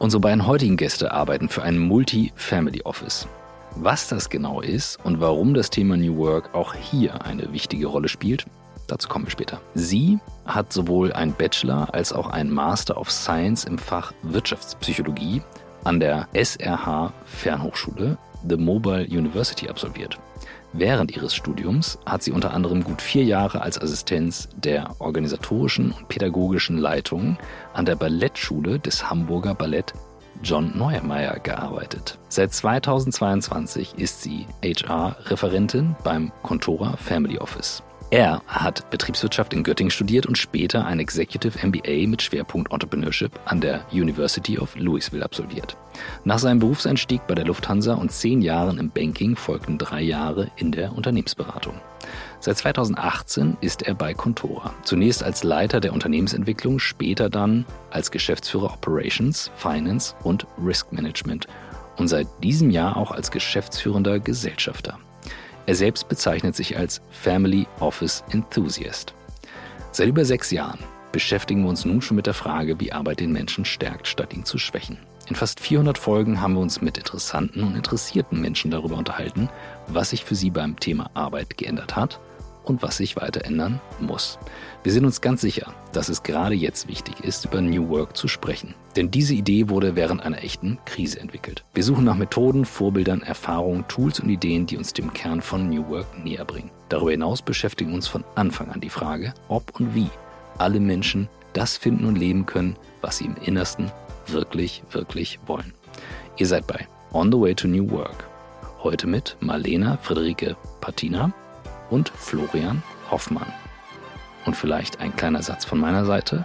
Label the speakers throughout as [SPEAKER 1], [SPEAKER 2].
[SPEAKER 1] Unsere beiden heutigen Gäste arbeiten für ein Multi-Family Office. Was das genau ist und warum das Thema New Work auch hier eine wichtige Rolle spielt, dazu kommen wir später. Sie hat sowohl einen Bachelor als auch einen Master of Science im Fach Wirtschaftspsychologie an der SRH Fernhochschule, The Mobile University, absolviert. Während ihres Studiums hat sie unter anderem gut vier Jahre als Assistenz der organisatorischen und pädagogischen Leitung an der Ballettschule des Hamburger Ballett John Neuermeyer gearbeitet. Seit 2022 ist sie HR-Referentin beim Contora Family Office. Er hat Betriebswirtschaft in Göttingen studiert und später ein Executive MBA mit Schwerpunkt Entrepreneurship an der University of Louisville absolviert. Nach seinem Berufseinstieg bei der Lufthansa und zehn Jahren im Banking folgten drei Jahre in der Unternehmensberatung. Seit 2018 ist er bei Contora. Zunächst als Leiter der Unternehmensentwicklung, später dann als Geschäftsführer Operations, Finance und Risk Management und seit diesem Jahr auch als geschäftsführender Gesellschafter. Er selbst bezeichnet sich als Family Office Enthusiast. Seit über sechs Jahren beschäftigen wir uns nun schon mit der Frage, wie Arbeit den Menschen stärkt, statt ihn zu schwächen. In fast 400 Folgen haben wir uns mit interessanten und interessierten Menschen darüber unterhalten, was sich für sie beim Thema Arbeit geändert hat und was sich weiter ändern muss. Wir sind uns ganz sicher, dass es gerade jetzt wichtig ist, über New Work zu sprechen. Denn diese Idee wurde während einer echten Krise entwickelt. Wir suchen nach Methoden, Vorbildern, Erfahrungen, Tools und Ideen, die uns dem Kern von New Work näher bringen. Darüber hinaus beschäftigen uns von Anfang an die Frage, ob und wie alle Menschen das finden und leben können, was sie im Innersten wirklich, wirklich wollen. Ihr seid bei On the Way to New Work. Heute mit Marlena Friederike Patina und Florian Hoffmann. Und vielleicht ein kleiner Satz von meiner Seite.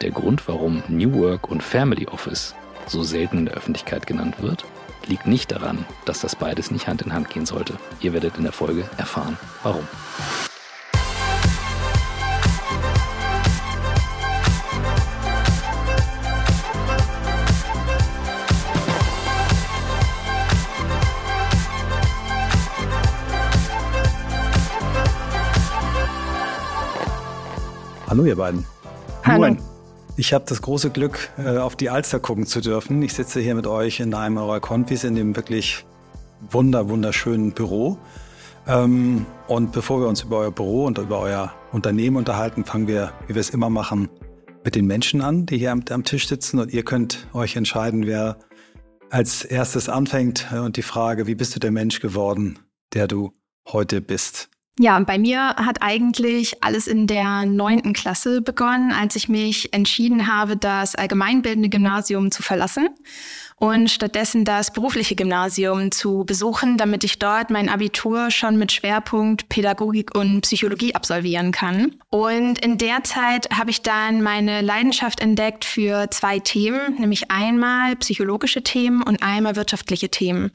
[SPEAKER 1] Der Grund, warum New Work und Family Office so selten in der Öffentlichkeit genannt wird, liegt nicht daran, dass das beides nicht Hand in Hand gehen sollte. Ihr werdet in der Folge erfahren, warum.
[SPEAKER 2] Hallo ihr beiden.
[SPEAKER 3] Hallo. Moin.
[SPEAKER 2] Ich habe das große Glück, äh, auf die Alster gucken zu dürfen. Ich sitze hier mit euch in einem eurer Konfis in dem wirklich wunder, wunderschönen Büro. Ähm, und bevor wir uns über euer Büro und über euer Unternehmen unterhalten, fangen wir, wie wir es immer machen, mit den Menschen an, die hier am, am Tisch sitzen. Und ihr könnt euch entscheiden, wer als erstes anfängt. Und die Frage, wie bist du der Mensch geworden, der du heute bist?
[SPEAKER 3] Ja, bei mir hat eigentlich alles in der neunten Klasse begonnen, als ich mich entschieden habe, das allgemeinbildende Gymnasium zu verlassen und stattdessen das berufliche Gymnasium zu besuchen, damit ich dort mein Abitur schon mit Schwerpunkt Pädagogik und Psychologie absolvieren kann. Und in der Zeit habe ich dann meine Leidenschaft entdeckt für zwei Themen, nämlich einmal psychologische Themen und einmal wirtschaftliche Themen.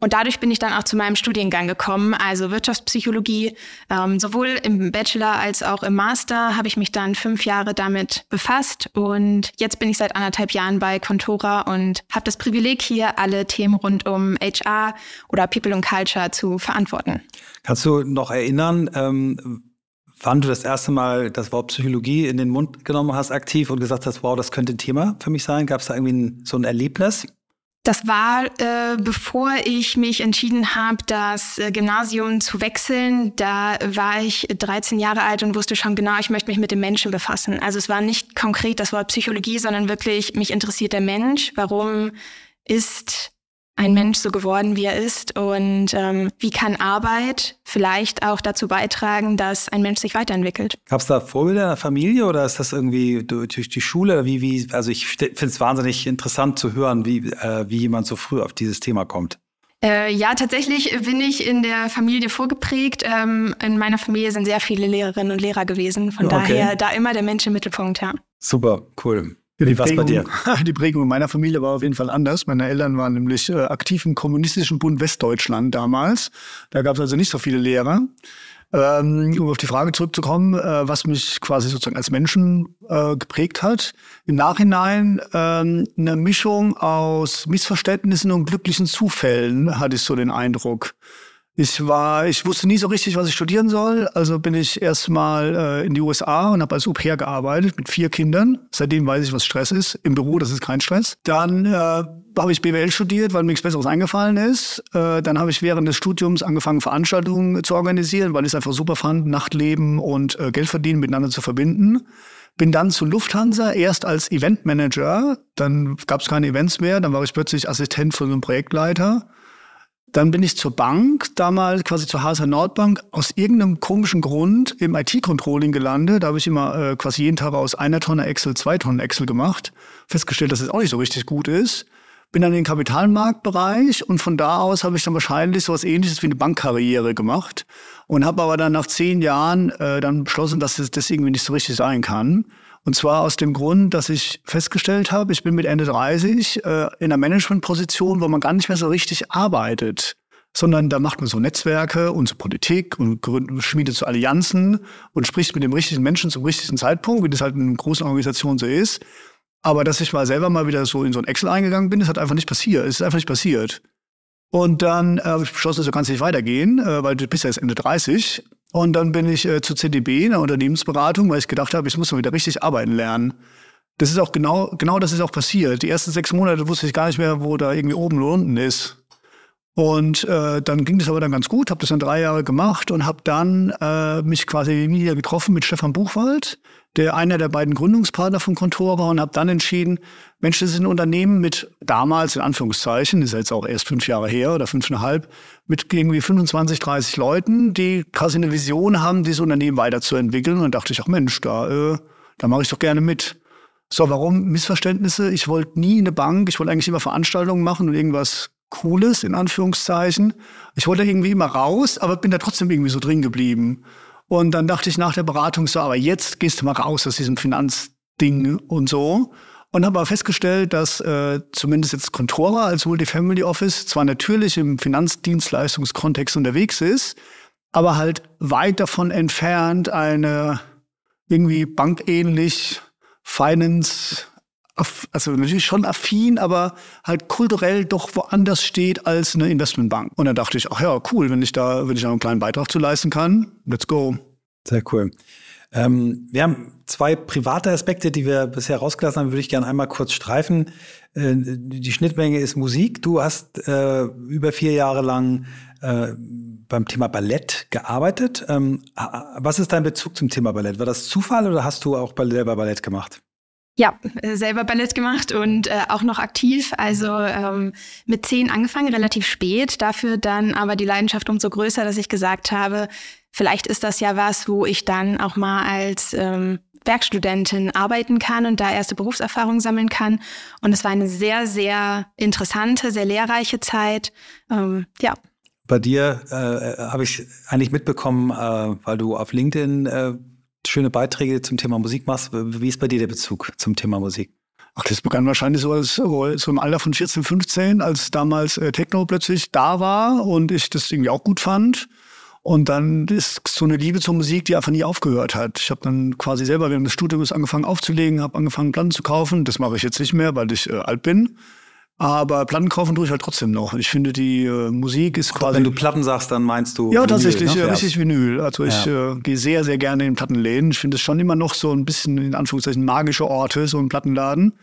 [SPEAKER 3] Und dadurch bin ich dann auch zu meinem Studiengang gekommen, also Wirtschaftspsychologie. Ähm, sowohl im Bachelor als auch im Master habe ich mich dann fünf Jahre damit befasst. Und jetzt bin ich seit anderthalb Jahren bei Contora und habe das Privileg, hier alle Themen rund um HR oder People and Culture zu verantworten.
[SPEAKER 2] Kannst du noch erinnern, ähm wann du das erste Mal das Wort Psychologie in den Mund genommen hast, aktiv und gesagt hast, wow, das könnte ein Thema für mich sein? Gab es da irgendwie ein, so ein Erlebnis?
[SPEAKER 3] Das war, äh, bevor ich mich entschieden habe, das äh, Gymnasium zu wechseln. Da war ich 13 Jahre alt und wusste schon genau, ich möchte mich mit dem Menschen befassen. Also es war nicht konkret das Wort Psychologie, sondern wirklich, mich interessiert der Mensch. Warum ist ein Mensch so geworden, wie er ist und ähm, wie kann Arbeit vielleicht auch dazu beitragen, dass ein Mensch sich weiterentwickelt.
[SPEAKER 2] Gab es da Vorbilder in der Familie oder ist das irgendwie durch die Schule? Wie, wie, also ich finde es wahnsinnig interessant zu hören, wie, äh, wie jemand so früh auf dieses Thema kommt.
[SPEAKER 3] Äh, ja, tatsächlich bin ich in der Familie vorgeprägt. Ähm, in meiner Familie sind sehr viele Lehrerinnen und Lehrer gewesen. Von okay. daher da immer der Mensch im Mittelpunkt, ja.
[SPEAKER 2] Super, cool.
[SPEAKER 4] Ja, die, Prägung, die Prägung in meiner Familie war auf jeden Fall anders. Meine Eltern waren nämlich äh, aktiv im Kommunistischen Bund Westdeutschland damals. Da gab es also nicht so viele Lehrer. Ähm, um auf die Frage zurückzukommen, äh, was mich quasi sozusagen als Menschen äh, geprägt hat. Im Nachhinein ähm, eine Mischung aus Missverständnissen und glücklichen Zufällen, hatte ich so den Eindruck. Ich war, ich wusste nie so richtig, was ich studieren soll. Also bin ich erstmal äh, in die USA und habe als Au pair gearbeitet mit vier Kindern. Seitdem weiß ich, was Stress ist. Im Büro, das ist kein Stress. Dann äh, habe ich BWL studiert, weil mir nichts Besseres eingefallen ist. Äh, dann habe ich während des Studiums angefangen, Veranstaltungen zu organisieren, weil ich es einfach super fand, Nachtleben und äh, Geld verdienen miteinander zu verbinden. Bin dann zu Lufthansa, erst als Eventmanager. Dann gab es keine Events mehr. Dann war ich plötzlich Assistent von einem Projektleiter. Dann bin ich zur Bank, damals quasi zur HSH Nordbank, aus irgendeinem komischen Grund im IT-Controlling gelandet. Da habe ich immer äh, quasi jeden Tag aus einer Tonne Excel zwei Tonnen Excel gemacht. Festgestellt, dass es auch nicht so richtig gut ist. Bin dann in den Kapitalmarktbereich und von da aus habe ich dann wahrscheinlich so was ähnliches wie eine Bankkarriere gemacht und habe aber dann nach zehn Jahren äh, dann beschlossen, dass das, das irgendwie nicht so richtig sein kann und zwar aus dem Grund, dass ich festgestellt habe, ich bin mit Ende 30 äh, in einer Managementposition, wo man gar nicht mehr so richtig arbeitet, sondern da macht man so Netzwerke und so Politik und schmiedet so Allianzen und spricht mit dem richtigen Menschen zum richtigen Zeitpunkt, wie das halt in großen Organisationen so ist. Aber dass ich mal selber mal wieder so in so ein Excel eingegangen bin, das hat einfach nicht passiert. Es ist einfach nicht passiert. Und dann äh, habe ich beschlossen, so kann es nicht weitergehen, äh, weil du bist ja jetzt Ende 30. Und dann bin ich äh, zu CDB, einer Unternehmensberatung, weil ich gedacht habe, ich muss mal wieder richtig arbeiten lernen. Das ist auch genau, genau das ist auch passiert. Die ersten sechs Monate wusste ich gar nicht mehr, wo da irgendwie oben oder unten ist. Und äh, dann ging das aber dann ganz gut, habe das dann drei Jahre gemacht und habe dann äh, mich quasi wieder getroffen mit Stefan Buchwald, der einer der beiden Gründungspartner von Kontor war und habe dann entschieden, Mensch, das ist ein Unternehmen mit damals, in Anführungszeichen, ist jetzt auch erst fünf Jahre her oder fünfeinhalb, mit irgendwie 25, 30 Leuten, die quasi eine Vision haben, dieses Unternehmen weiterzuentwickeln. Und dann dachte ich, ach Mensch, da, äh, da mache ich doch gerne mit. So, warum Missverständnisse? Ich wollte nie in eine Bank, ich wollte eigentlich immer Veranstaltungen machen und irgendwas Cooles, in Anführungszeichen. Ich wollte irgendwie immer raus, aber bin da trotzdem irgendwie so drin geblieben. Und dann dachte ich nach der Beratung so, aber jetzt gehst du mal raus aus diesem Finanzding und so. Und habe aber festgestellt, dass äh, zumindest jetzt Contora als Multifamily Office zwar natürlich im Finanzdienstleistungskontext unterwegs ist, aber halt weit davon entfernt eine irgendwie bankähnlich Finance also natürlich schon affin, aber halt kulturell doch woanders steht als eine Investmentbank. Und dann dachte ich, ach ja, cool, wenn ich da, wenn ich da einen kleinen Beitrag zu leisten kann, let's go.
[SPEAKER 2] Sehr cool. Ähm, wir haben zwei private Aspekte, die wir bisher rausgelassen haben, würde ich gerne einmal kurz streifen. Äh, die Schnittmenge ist Musik. Du hast äh, über vier Jahre lang äh, beim Thema Ballett gearbeitet. Ähm, was ist dein Bezug zum Thema Ballett? War das Zufall oder hast du auch selber Ballett gemacht?
[SPEAKER 3] Ja, äh, selber Ballett gemacht und äh, auch noch aktiv. Also ähm, mit zehn angefangen, relativ spät. Dafür dann aber die Leidenschaft umso größer, dass ich gesagt habe, vielleicht ist das ja was, wo ich dann auch mal als ähm, Werkstudentin arbeiten kann und da erste Berufserfahrung sammeln kann. Und es war eine sehr, sehr interessante, sehr lehrreiche Zeit. Ähm, ja.
[SPEAKER 2] Bei dir äh, habe ich eigentlich mitbekommen, äh, weil du auf LinkedIn äh, schöne Beiträge zum Thema Musik machst. Wie ist bei dir der Bezug zum Thema Musik?
[SPEAKER 4] Ach, das begann wahrscheinlich so, als, so im Alter von 14, 15, als damals äh, Techno plötzlich da war und ich das irgendwie auch gut fand. Und dann ist so eine Liebe zur Musik, die einfach nie aufgehört hat. Ich habe dann quasi selber während des Studiums angefangen aufzulegen, habe angefangen Platten zu kaufen. Das mache ich jetzt nicht mehr, weil ich äh, alt bin. Aber Platten kaufen tue ich halt trotzdem noch. Ich finde, die äh, Musik ist quasi.
[SPEAKER 2] Wenn du Platten sagst, dann meinst du.
[SPEAKER 4] Ja, Vinyl, tatsächlich, ne? richtig Vinyl. Also ich ja. äh, gehe sehr, sehr gerne in Plattenläden. Ich finde es schon immer noch so ein bisschen, in Anführungszeichen, magische Orte, so ein Plattenladen.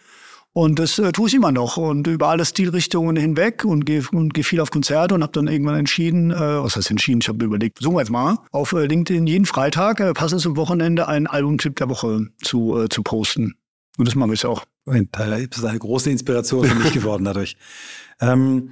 [SPEAKER 4] Und das äh, tue ich immer noch und über alle Stilrichtungen hinweg und gehe und geh viel auf Konzerte und habe dann irgendwann entschieden, äh, was heißt entschieden, ich habe überlegt, wir jetzt mal, auf äh, LinkedIn jeden Freitag, äh, passend zum Wochenende, einen Albumtipp der Woche zu, äh, zu posten. Und das mache ich auch.
[SPEAKER 2] Das ist eine große Inspiration für mich geworden dadurch. Ähm,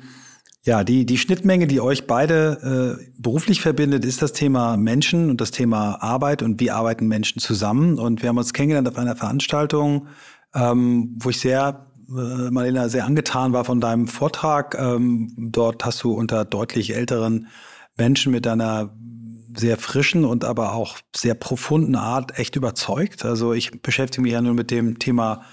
[SPEAKER 2] ja, die, die Schnittmenge, die euch beide äh, beruflich verbindet, ist das Thema Menschen und das Thema Arbeit und wie arbeiten Menschen zusammen. Und wir haben uns kennengelernt auf einer Veranstaltung, ähm, wo ich sehr, äh, Marlena, sehr angetan war von deinem Vortrag. Ähm, dort hast du unter deutlich älteren Menschen mit deiner sehr frischen und aber auch sehr profunden Art echt überzeugt. Also ich beschäftige mich ja nur mit dem Thema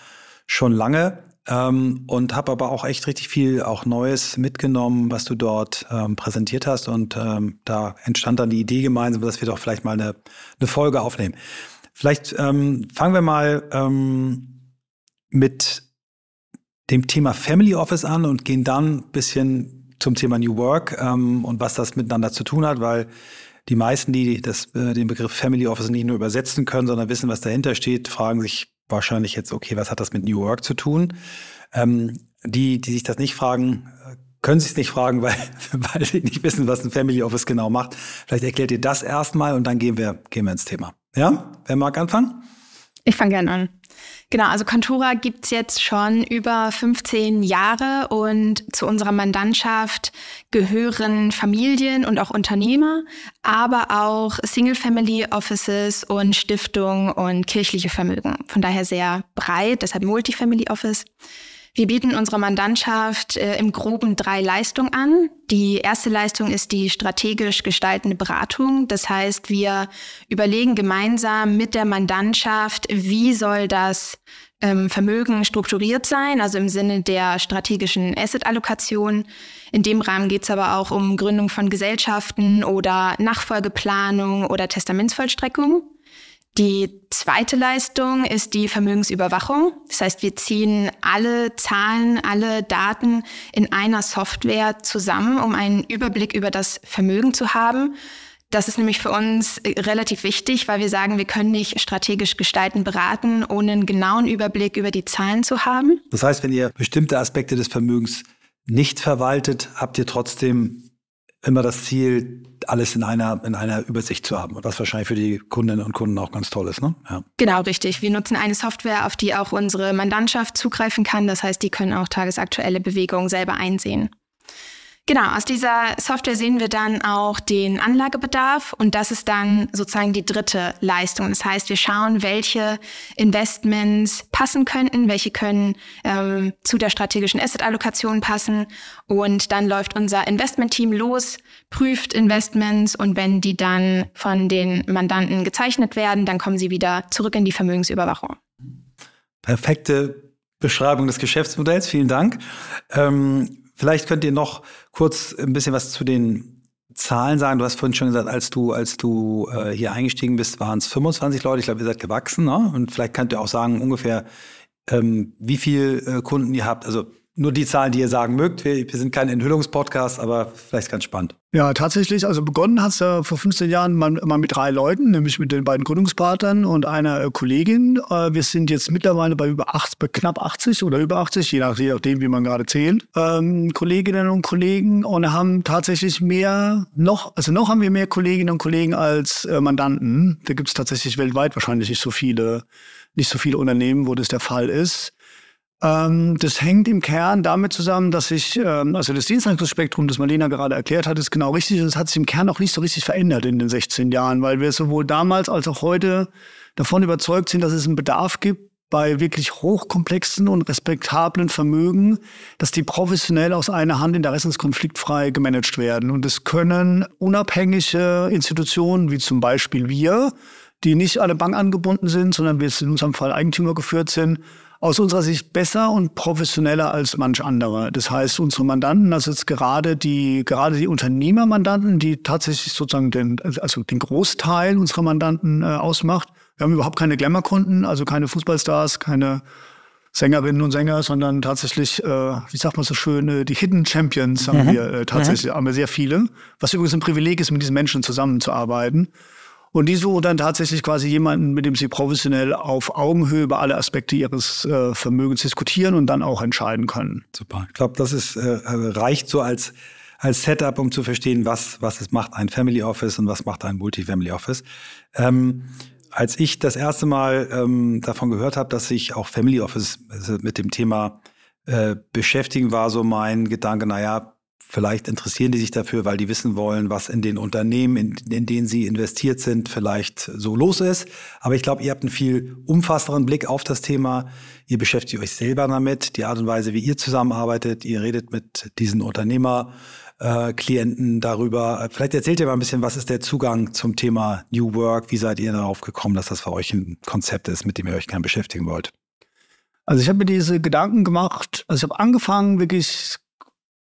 [SPEAKER 2] schon lange ähm, und habe aber auch echt richtig viel auch Neues mitgenommen, was du dort ähm, präsentiert hast. Und ähm, da entstand dann die Idee gemeinsam, dass wir doch vielleicht mal eine, eine Folge aufnehmen. Vielleicht ähm, fangen wir mal ähm, mit dem Thema Family Office an und gehen dann ein bisschen zum Thema New Work ähm, und was das miteinander zu tun hat, weil die meisten, die das, äh, den Begriff Family Office nicht nur übersetzen können, sondern wissen, was dahinter steht, fragen sich wahrscheinlich jetzt, okay, was hat das mit New Work zu tun? Ähm, die, die sich das nicht fragen, können sich es nicht fragen, weil, weil sie nicht wissen, was ein Family Office genau macht. Vielleicht erklärt ihr das erstmal und dann gehen wir, gehen wir ins Thema. Ja? Wer mag anfangen?
[SPEAKER 3] Ich fange gerne an. Genau, also Contura gibt's jetzt schon über 15 Jahre und zu unserer Mandantschaft gehören Familien und auch Unternehmer, aber auch Single-Family Offices und Stiftungen und kirchliche Vermögen. Von daher sehr breit, deshalb Multifamily Office. Wir bieten unserer Mandantschaft äh, im Groben drei Leistungen an. Die erste Leistung ist die strategisch gestaltende Beratung. Das heißt, wir überlegen gemeinsam mit der Mandantschaft, wie soll das ähm, Vermögen strukturiert sein, also im Sinne der strategischen Asset-Allokation. In dem Rahmen geht es aber auch um Gründung von Gesellschaften oder Nachfolgeplanung oder Testamentsvollstreckung. Die zweite Leistung ist die Vermögensüberwachung. Das heißt, wir ziehen alle Zahlen, alle Daten in einer Software zusammen, um einen Überblick über das Vermögen zu haben. Das ist nämlich für uns relativ wichtig, weil wir sagen, wir können nicht strategisch gestalten, beraten, ohne einen genauen Überblick über die Zahlen zu haben.
[SPEAKER 2] Das heißt, wenn ihr bestimmte Aspekte des Vermögens nicht verwaltet, habt ihr trotzdem immer das Ziel, alles in einer, in einer Übersicht zu haben. was wahrscheinlich für die Kundinnen und Kunden auch ganz toll ist, ne?
[SPEAKER 3] Ja. Genau, richtig. Wir nutzen eine Software, auf die auch unsere Mandantschaft zugreifen kann. Das heißt, die können auch tagesaktuelle Bewegungen selber einsehen. Genau, aus dieser Software sehen wir dann auch den Anlagebedarf und das ist dann sozusagen die dritte Leistung. Das heißt, wir schauen, welche Investments passen könnten, welche können ähm, zu der strategischen Asset-Allokation passen und dann läuft unser Investment-Team los, prüft Investments und wenn die dann von den Mandanten gezeichnet werden, dann kommen sie wieder zurück in die Vermögensüberwachung.
[SPEAKER 2] Perfekte Beschreibung des Geschäftsmodells, vielen Dank. Ähm Vielleicht könnt ihr noch kurz ein bisschen was zu den Zahlen sagen. Du hast vorhin schon gesagt, als du, als du äh, hier eingestiegen bist, waren es 25 Leute. Ich glaube, ihr seid gewachsen. Ne? Und vielleicht könnt ihr auch sagen, ungefähr, ähm, wie viel äh, Kunden ihr habt. Also nur die Zahlen, die ihr sagen mögt. Wir, wir sind kein Enthüllungspodcast, aber vielleicht ganz spannend.
[SPEAKER 4] Ja, tatsächlich. Also begonnen hat es ja vor 15 Jahren mal, mal, mit drei Leuten, nämlich mit den beiden Gründungspartnern und einer äh, Kollegin. Äh, wir sind jetzt mittlerweile bei über acht, bei knapp 80 oder über 80, je, nach, je nachdem, wie man gerade zählt, ähm, Kolleginnen und Kollegen und haben tatsächlich mehr, noch, also noch haben wir mehr Kolleginnen und Kollegen als äh, Mandanten. Da gibt es tatsächlich weltweit wahrscheinlich nicht so viele, nicht so viele Unternehmen, wo das der Fall ist. Ähm, das hängt im Kern damit zusammen, dass sich, ähm, also das Dienstleistungsspektrum, das Marlena gerade erklärt hat, ist genau richtig. Und es hat sich im Kern auch nicht so richtig verändert in den 16 Jahren, weil wir sowohl damals als auch heute davon überzeugt sind, dass es einen Bedarf gibt, bei wirklich hochkomplexen und respektablen Vermögen, dass die professionell aus einer Hand interessenskonfliktfrei gemanagt werden. Und es können unabhängige Institutionen, wie zum Beispiel wir, die nicht alle Bank angebunden sind, sondern wir in unserem Fall Eigentümer geführt sind, aus unserer Sicht besser und professioneller als manch andere. Das heißt, unsere Mandanten, also jetzt gerade die, gerade die Unternehmermandanten, die tatsächlich sozusagen den, also den Großteil unserer Mandanten äh, ausmacht. Wir haben überhaupt keine Glamour-Kunden, also keine Fußballstars, keine Sängerinnen und Sänger, sondern tatsächlich, äh, wie sagt man so schön, äh, die Hidden Champions haben mhm. wir äh, tatsächlich, mhm. haben wir sehr viele. Was übrigens ein Privileg ist, mit diesen Menschen zusammenzuarbeiten. Und die suchen dann tatsächlich quasi jemanden, mit dem sie professionell auf Augenhöhe über alle Aspekte ihres äh, Vermögens diskutieren und dann auch entscheiden können.
[SPEAKER 2] Super. Ich glaube, das ist äh, reicht so als als Setup, um zu verstehen, was was es macht ein Family Office und was macht ein Multifamily Office. Ähm, als ich das erste Mal ähm, davon gehört habe, dass sich auch Family Office also mit dem Thema äh, beschäftigen, war so mein Gedanke, naja, Vielleicht interessieren die sich dafür, weil die wissen wollen, was in den Unternehmen, in, in denen sie investiert sind, vielleicht so los ist. Aber ich glaube, ihr habt einen viel umfassenderen Blick auf das Thema. Ihr beschäftigt euch selber damit, die Art und Weise, wie ihr zusammenarbeitet. Ihr redet mit diesen Unternehmer. Äh, darüber. Vielleicht erzählt ihr mal ein bisschen, was ist der Zugang zum Thema New Work? Wie seid ihr darauf gekommen, dass das für euch ein Konzept ist, mit dem ihr euch gerne beschäftigen wollt?
[SPEAKER 4] Also ich habe mir diese Gedanken gemacht, also ich habe angefangen, wirklich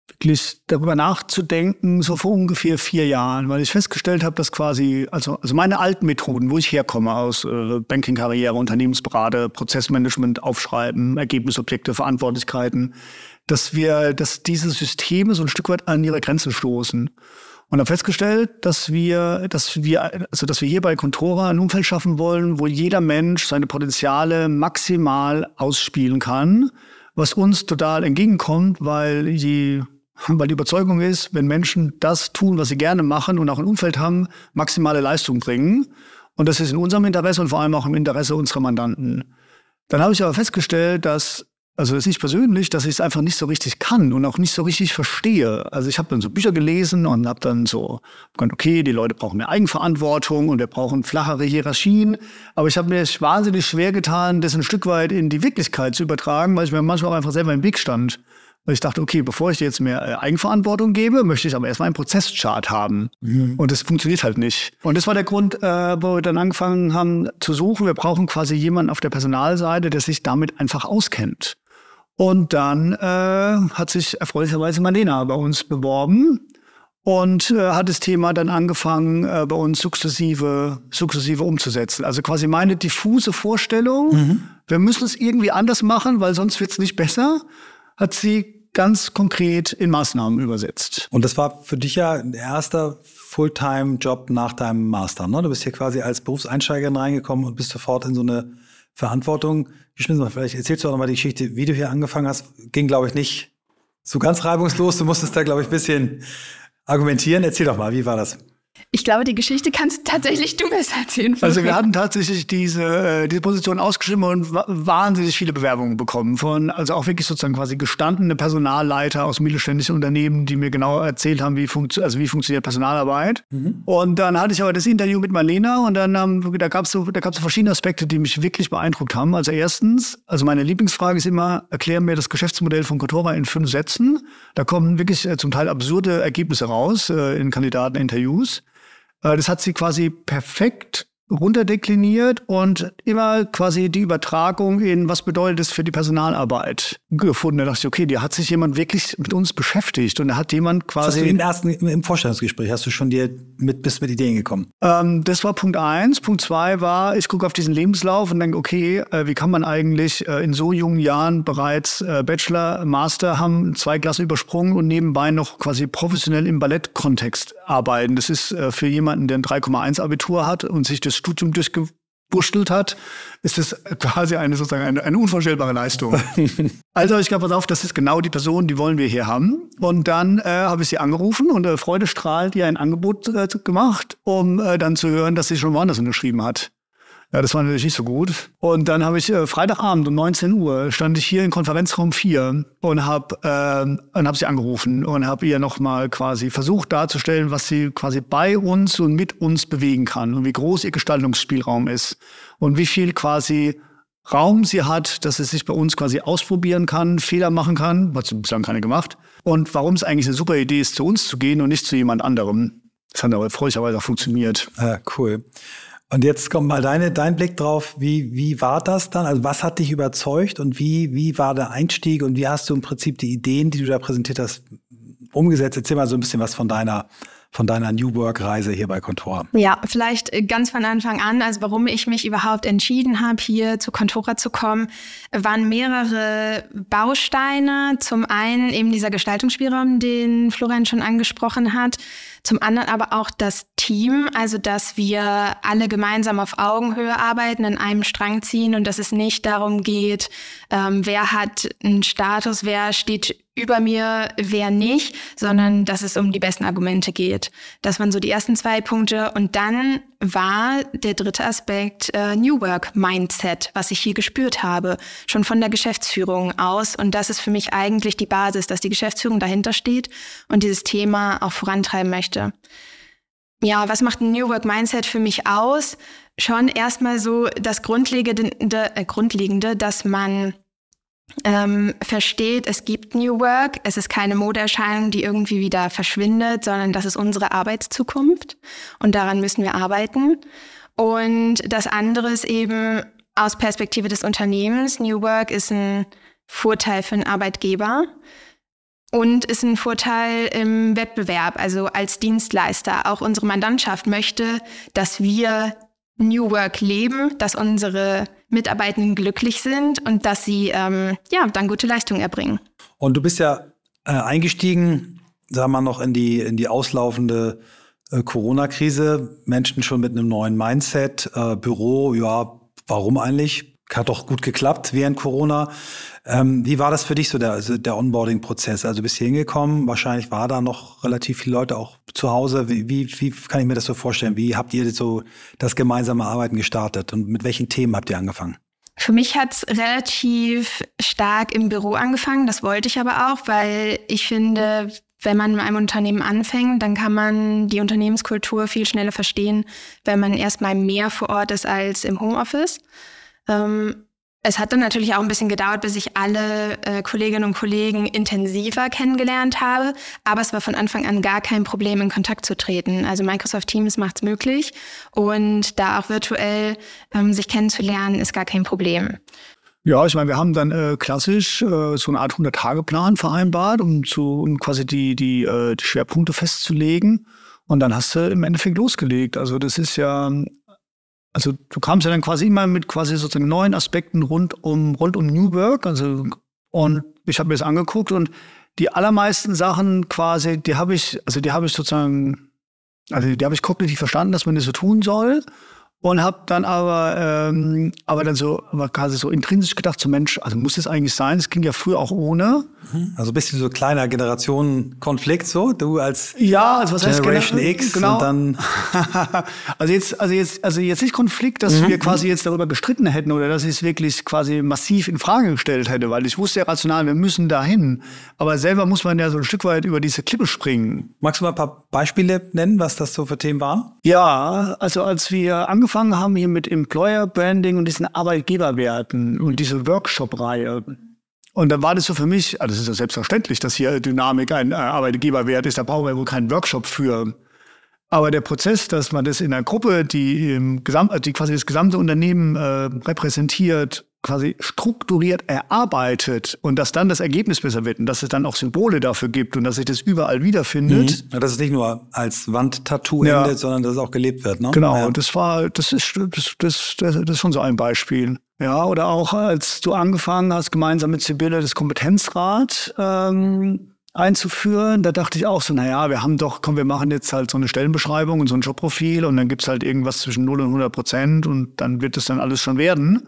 [SPEAKER 4] wirklich darüber nachzudenken, so vor ungefähr vier Jahren, weil ich festgestellt habe, dass quasi, also, also meine alten Methoden, wo ich herkomme aus äh, Banking-Karriere, Unternehmensberater, Prozessmanagement, Aufschreiben, Ergebnisobjekte, Verantwortlichkeiten, dass wir, dass diese Systeme so ein Stück weit an ihre Grenzen stoßen. Und habe festgestellt, dass wir, dass wir, also dass wir hier bei Contora ein Umfeld schaffen wollen, wo jeder Mensch seine Potenziale maximal ausspielen kann, was uns total entgegenkommt, weil je weil die Überzeugung ist, wenn Menschen das tun, was sie gerne machen und auch ein Umfeld haben, maximale Leistung bringen. Und das ist in unserem Interesse und vor allem auch im Interesse unserer Mandanten. Dann habe ich aber festgestellt, dass, also das ich persönlich, dass ich es einfach nicht so richtig kann und auch nicht so richtig verstehe. Also ich habe dann so Bücher gelesen und habe dann so gedacht, okay, die Leute brauchen mehr Eigenverantwortung und wir brauchen flachere Hierarchien. Aber ich habe mir es wahnsinnig schwer getan, das ein Stück weit in die Wirklichkeit zu übertragen, weil ich mir manchmal auch einfach selber im Weg stand. Weil ich dachte, okay, bevor ich dir jetzt mehr äh, Eigenverantwortung gebe, möchte ich aber erstmal einen Prozesschart haben. Mhm. Und das funktioniert halt nicht. Und das war der Grund, äh, wo wir dann angefangen haben zu suchen. Wir brauchen quasi jemanden auf der Personalseite, der sich damit einfach auskennt. Und dann äh, hat sich erfreulicherweise Marlena bei uns beworben und äh, hat das Thema dann angefangen, äh, bei uns sukzessive, sukzessive umzusetzen. Also quasi meine diffuse Vorstellung, mhm. wir müssen es irgendwie anders machen, weil sonst wird es nicht besser hat sie ganz konkret in Maßnahmen übersetzt.
[SPEAKER 2] Und das war für dich ja ein erster Fulltime-Job nach deinem Master. Ne? Du bist hier quasi als Berufseinsteigerin reingekommen und bist sofort in so eine Verantwortung geschmissen. Vielleicht erzählst du auch nochmal die Geschichte, wie du hier angefangen hast. Ging, glaube ich, nicht so ganz reibungslos. Du musstest da, glaube ich, ein bisschen argumentieren. Erzähl doch mal, wie war das?
[SPEAKER 3] Ich glaube, die Geschichte kannst tatsächlich du besser erzählen.
[SPEAKER 4] Also wir hatten tatsächlich diese, äh, diese Position ausgeschrieben und wahnsinnig viele Bewerbungen bekommen von, also auch wirklich sozusagen quasi gestandene Personalleiter aus mittelständischen Unternehmen, die mir genau erzählt haben, wie, funktio also wie funktioniert Personalarbeit. Mhm. Und dann hatte ich aber das Interview mit Marlena und dann ähm, da gab es so, da gab's so verschiedene Aspekte, die mich wirklich beeindruckt haben. Also erstens, also meine Lieblingsfrage ist immer, erklär mir das Geschäftsmodell von Cotora in fünf Sätzen. Da kommen wirklich äh, zum Teil absurde Ergebnisse raus äh, in Kandidateninterviews. Äh, das hat sie quasi perfekt runterdekliniert und immer quasi die Übertragung in, was bedeutet es für die Personalarbeit gefunden. Da dachte ich, okay, da hat sich jemand wirklich mit uns beschäftigt und da hat jemand quasi. Das
[SPEAKER 2] hast du im ersten, im Vorstellungsgespräch, hast du schon dir mit, bist mit Ideen gekommen?
[SPEAKER 4] Ähm, das war Punkt eins. Punkt zwei war, ich gucke auf diesen Lebenslauf und denke, okay, äh, wie kann man eigentlich äh, in so jungen Jahren bereits äh, Bachelor, Master haben, zwei Klassen übersprungen und nebenbei noch quasi professionell im Ballettkontext arbeiten. Das ist äh, für jemanden, der ein 3,1 Abitur hat und sich das Studium durchgeburschtelt hat, ist das quasi eine sozusagen eine, eine unvorstellbare Leistung. also ich glaube, pass auf, das ist genau die Person, die wollen wir hier haben. Und dann äh, habe ich sie angerufen und äh, freudestrahlend ihr ein Angebot äh, gemacht, um äh, dann zu hören, dass sie schon woanders unterschrieben hat. Ja, das war natürlich nicht so gut. Und dann habe ich äh, Freitagabend um 19 Uhr stand ich hier in Konferenzraum 4 und habe äh, und hab sie angerufen und habe ihr nochmal quasi versucht darzustellen, was sie quasi bei uns und mit uns bewegen kann und wie groß ihr Gestaltungsspielraum ist und wie viel quasi Raum sie hat, dass sie sich bei uns quasi ausprobieren kann, Fehler machen kann, hat sie bislang keine gemacht. Und warum es eigentlich eine super Idee ist, zu uns zu gehen und nicht zu jemand anderem. Das hat aber freundlicherweise auch funktioniert.
[SPEAKER 2] Ah, cool. Und jetzt kommt mal deine, dein Blick drauf, wie, wie war das dann? Also was hat dich überzeugt und wie, wie war der Einstieg und wie hast du im Prinzip die Ideen, die du da präsentiert hast, umgesetzt? Erzähl mal so ein bisschen was von deiner von deiner New Work-Reise hier bei Contora?
[SPEAKER 3] Ja, vielleicht ganz von Anfang an, also warum ich mich überhaupt entschieden habe, hier zu Contora zu kommen, waren mehrere Bausteine. Zum einen eben dieser Gestaltungsspielraum, den Florian schon angesprochen hat. Zum anderen aber auch das Team, also dass wir alle gemeinsam auf Augenhöhe arbeiten, in einem Strang ziehen und dass es nicht darum geht, ähm, wer hat einen Status, wer steht über mir, wer nicht, sondern dass es um die besten Argumente geht. Das waren so die ersten zwei Punkte. Und dann war der dritte Aspekt äh, New Work Mindset, was ich hier gespürt habe, schon von der Geschäftsführung aus. Und das ist für mich eigentlich die Basis, dass die Geschäftsführung dahinter steht und dieses Thema auch vorantreiben möchte. Ja, was macht ein New Work Mindset für mich aus? Schon erstmal so das Grundlegende, äh, Grundlegende dass man ähm, versteht, es gibt New Work, es ist keine Modeerscheinung, die irgendwie wieder verschwindet, sondern das ist unsere Arbeitszukunft und daran müssen wir arbeiten. Und das andere ist eben aus Perspektive des Unternehmens, New Work ist ein Vorteil für einen Arbeitgeber. und ist ein Vorteil im Wettbewerb, also als Dienstleister. Auch unsere Mandantschaft möchte, dass wir New Work leben, dass unsere Mitarbeitenden glücklich sind und dass sie ähm, ja dann gute Leistungen erbringen.
[SPEAKER 2] Und du bist ja äh, eingestiegen, sagen wir mal noch in die in die auslaufende äh, Corona-Krise. Menschen schon mit einem neuen Mindset, äh, Büro, ja, warum eigentlich? Hat doch gut geklappt während Corona. Ähm, wie war das für dich so der, also der Onboarding-Prozess? Also bist du hingekommen, wahrscheinlich war da noch relativ viele Leute auch zu Hause. Wie, wie, wie kann ich mir das so vorstellen? Wie habt ihr so das gemeinsame Arbeiten gestartet und mit welchen Themen habt ihr angefangen?
[SPEAKER 3] Für mich hat es relativ stark im Büro angefangen. Das wollte ich aber auch, weil ich finde, wenn man in einem Unternehmen anfängt, dann kann man die Unternehmenskultur viel schneller verstehen, wenn man erstmal mehr vor Ort ist als im Homeoffice. Ähm, es hat dann natürlich auch ein bisschen gedauert, bis ich alle äh, Kolleginnen und Kollegen intensiver kennengelernt habe. Aber es war von Anfang an gar kein Problem, in Kontakt zu treten. Also Microsoft Teams macht es möglich. Und da auch virtuell ähm, sich kennenzulernen, ist gar kein Problem.
[SPEAKER 4] Ja, ich meine, wir haben dann äh, klassisch äh, so eine Art 100-Tage-Plan vereinbart, um, zu, um quasi die, die, äh, die Schwerpunkte festzulegen. Und dann hast du im Endeffekt losgelegt. Also das ist ja also du kamst ja dann quasi immer mit quasi sozusagen neuen Aspekten rund um, rund um New Work. Also, und ich habe mir das angeguckt und die allermeisten Sachen quasi, die habe ich, also die habe ich sozusagen, also die habe ich kognitiv verstanden, dass man das so tun soll und habe dann aber ähm, aber dann so aber quasi so intrinsisch gedacht so Mensch also muss es eigentlich sein? Es ging ja früher auch ohne.
[SPEAKER 2] Mhm. also ein bisschen so kleiner Generationenkonflikt so? Du als
[SPEAKER 4] ja also was
[SPEAKER 2] Generation heißt X
[SPEAKER 4] genau.
[SPEAKER 2] und dann
[SPEAKER 4] also jetzt also jetzt also jetzt nicht Konflikt dass mhm. wir quasi jetzt darüber gestritten hätten oder dass ich es wirklich quasi massiv in Frage gestellt hätte weil ich wusste ja rational wir müssen dahin. Aber selber muss man ja so ein Stück weit über diese Klippe springen.
[SPEAKER 2] Magst du mal ein paar Beispiele nennen was das so für Themen waren?
[SPEAKER 4] Ja also als wir angefangen angefangen haben hier mit Employer Branding und diesen Arbeitgeberwerten und diese Workshop-Reihe. Und dann war das so für mich, also das ist ja selbstverständlich, dass hier Dynamik ein äh, Arbeitgeberwert ist, da brauchen wir wohl keinen Workshop für. Aber der Prozess, dass man das in einer Gruppe, die, im Gesamt, die quasi das gesamte Unternehmen äh, repräsentiert, quasi strukturiert erarbeitet und dass dann das Ergebnis besser wird und dass es dann auch Symbole dafür gibt und dass sich das überall wiederfindet.
[SPEAKER 2] Mhm. Ja, dass es nicht nur als Wandtattoo ja. endet, sondern dass es auch gelebt wird. Ne?
[SPEAKER 4] Genau,
[SPEAKER 2] ja.
[SPEAKER 4] das war, das ist, das, das, das, ist schon so ein Beispiel. Ja, oder auch als du angefangen hast, gemeinsam mit Sibylle das Kompetenzrad ähm, einzuführen, da dachte ich auch so, naja, wir haben doch, komm, wir machen jetzt halt so eine Stellenbeschreibung und so ein Jobprofil und dann gibt's halt irgendwas zwischen 0 und 100 Prozent und dann wird es dann alles schon werden.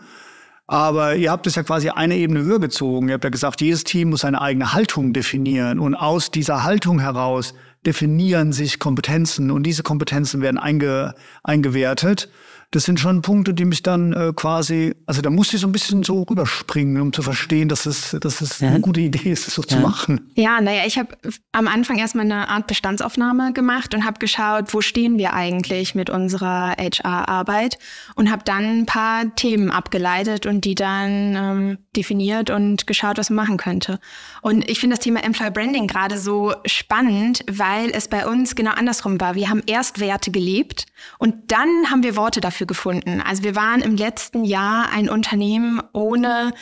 [SPEAKER 4] Aber ihr habt es ja quasi eine Ebene höher gezogen. Ihr habt ja gesagt, jedes Team muss seine eigene Haltung definieren. Und aus dieser Haltung heraus definieren sich Kompetenzen. Und diese Kompetenzen werden einge, eingewertet das sind schon Punkte, die mich dann äh, quasi, also da musste ich so ein bisschen so rüberspringen, um zu verstehen, dass es, dass es ja. eine gute Idee ist, das so ja. zu machen.
[SPEAKER 3] Ja, naja, ich habe am Anfang erstmal eine Art Bestandsaufnahme gemacht und habe geschaut, wo stehen wir eigentlich mit unserer HR-Arbeit und habe dann ein paar Themen abgeleitet und die dann ähm, definiert und geschaut, was man machen könnte. Und ich finde das Thema Employer Branding gerade so spannend, weil es bei uns genau andersrum war. Wir haben erst Werte gelebt und dann haben wir Worte dafür dafür gefunden. Also wir waren im letzten Jahr ein Unternehmen ohne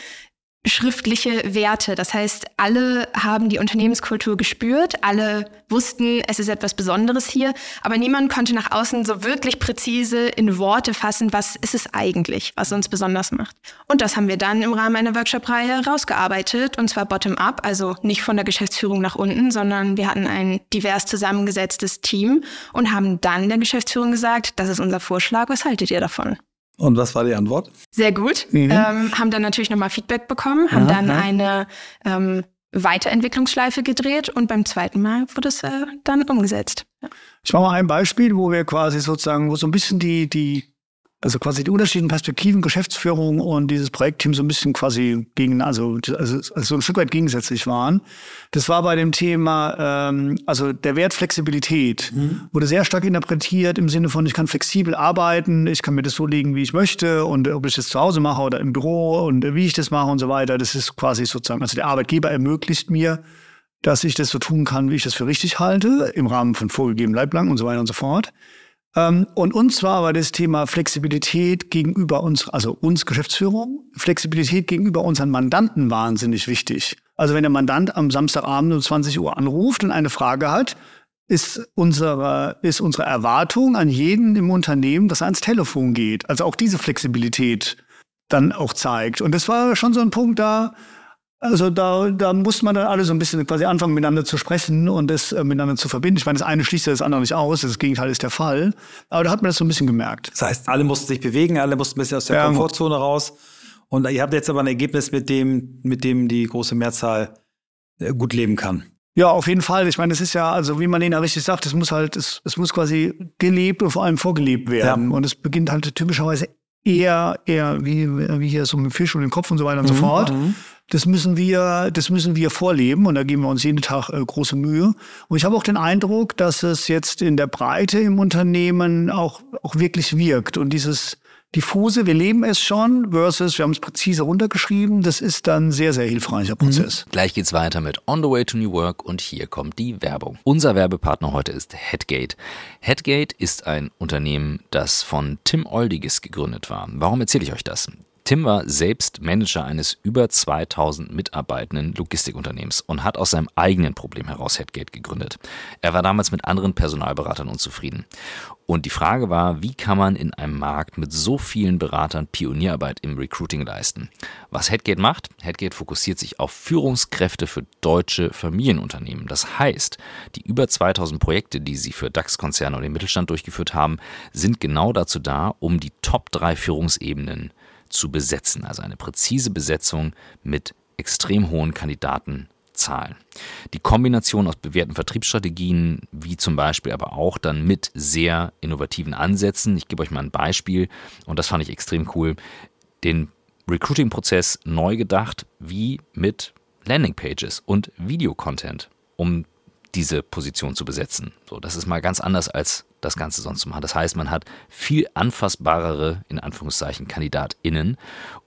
[SPEAKER 3] schriftliche Werte. Das heißt, alle haben die Unternehmenskultur gespürt, alle wussten, es ist etwas Besonderes hier, aber niemand konnte nach außen so wirklich präzise in Worte fassen, was ist es eigentlich, was uns besonders macht. Und das haben wir dann im Rahmen einer Workshop-Reihe rausgearbeitet, und zwar bottom-up, also nicht von der Geschäftsführung nach unten, sondern wir hatten ein divers zusammengesetztes Team und haben dann der Geschäftsführung gesagt, das ist unser Vorschlag, was haltet ihr davon?
[SPEAKER 2] Und was war die Antwort?
[SPEAKER 3] Sehr gut. Mhm. Ähm, haben dann natürlich nochmal Feedback bekommen, haben ja, dann ja. eine ähm, Weiterentwicklungsschleife gedreht und beim zweiten Mal wurde es äh, dann umgesetzt. Ja.
[SPEAKER 4] Ich mache mal ein Beispiel, wo wir quasi sozusagen, wo so ein bisschen die, die also quasi die unterschiedlichen Perspektiven, Geschäftsführung und dieses Projektteam so ein bisschen quasi gegen, also, also, also so ein Stück weit gegensätzlich waren. Das war bei dem Thema, ähm, also der Wert Flexibilität mhm. wurde sehr stark interpretiert im Sinne von, ich kann flexibel arbeiten, ich kann mir das so legen, wie ich möchte und ob ich das zu Hause mache oder im Büro und wie ich das mache und so weiter. Das ist quasi sozusagen, also der Arbeitgeber ermöglicht mir, dass ich das so tun kann, wie ich das für richtig halte, im Rahmen von vorgegebenen Leitplanken und so weiter und so fort. Ähm, und uns war aber das Thema Flexibilität gegenüber uns, also uns Geschäftsführung, Flexibilität gegenüber unseren Mandanten wahnsinnig wichtig. Also wenn der Mandant am Samstagabend um 20 Uhr anruft und eine Frage hat, ist unsere, ist unsere Erwartung an jeden im Unternehmen, dass er ans Telefon geht. Also auch diese Flexibilität dann auch zeigt. Und das war schon so ein Punkt da, also da, da muss man dann alle so ein bisschen quasi anfangen, miteinander zu sprechen und das äh, miteinander zu verbinden. Ich meine, das eine schließt ja das andere nicht aus, das Gegenteil ist der Fall. Aber da hat man das so ein bisschen gemerkt.
[SPEAKER 2] Das heißt, alle mussten sich bewegen, alle mussten ein bisschen aus der ja. Komfortzone raus. Und ihr habt jetzt aber ein Ergebnis, mit dem, mit dem die große Mehrzahl äh, gut leben kann.
[SPEAKER 4] Ja, auf jeden Fall. Ich meine, es ist ja, also wie man Lena richtig sagt, es muss halt, es, es muss quasi gelebt und vor allem vorgelebt werden. Ja. Und es beginnt halt typischerweise eher, eher wie, wie hier so mit dem Fisch und dem Kopf und so weiter und mhm. so fort. Mhm. Das müssen wir, das müssen wir vorleben und da geben wir uns jeden Tag äh, große Mühe. Und ich habe auch den Eindruck, dass es jetzt in der Breite im Unternehmen auch, auch wirklich wirkt und dieses, diffuse, wir leben es schon, versus wir haben es präzise runtergeschrieben. Das ist dann sehr, sehr hilfreicher Prozess.
[SPEAKER 1] Mhm. Gleich geht's weiter mit On the Way to New Work und hier kommt die Werbung. Unser Werbepartner heute ist Headgate. Headgate ist ein Unternehmen, das von Tim Oldiges gegründet war. Warum erzähle ich euch das? Tim war selbst Manager eines über 2000 mitarbeitenden Logistikunternehmens und hat aus seinem eigenen Problem heraus Headgate gegründet. Er war damals mit anderen Personalberatern unzufrieden. Und die Frage war, wie kann man in einem Markt mit so vielen Beratern Pionierarbeit im Recruiting leisten? Was Headgate macht? Headgate fokussiert sich auf Führungskräfte für deutsche Familienunternehmen. Das heißt, die über 2000 Projekte, die sie für DAX-Konzerne und den Mittelstand durchgeführt haben, sind genau dazu da, um die Top 3 Führungsebenen zu besetzen. Also eine präzise Besetzung mit extrem hohen Kandidatenzahlen. Die Kombination aus bewährten Vertriebsstrategien, wie zum Beispiel aber auch dann mit sehr innovativen Ansätzen. Ich gebe euch mal ein Beispiel und das fand ich extrem cool. Den Recruiting-Prozess neu gedacht, wie mit Landingpages und Videocontent, um diese Position zu besetzen. So, das ist mal ganz anders als das Ganze sonst zu machen. Das heißt, man hat viel anfassbarere, in Anführungszeichen, KandidatInnen,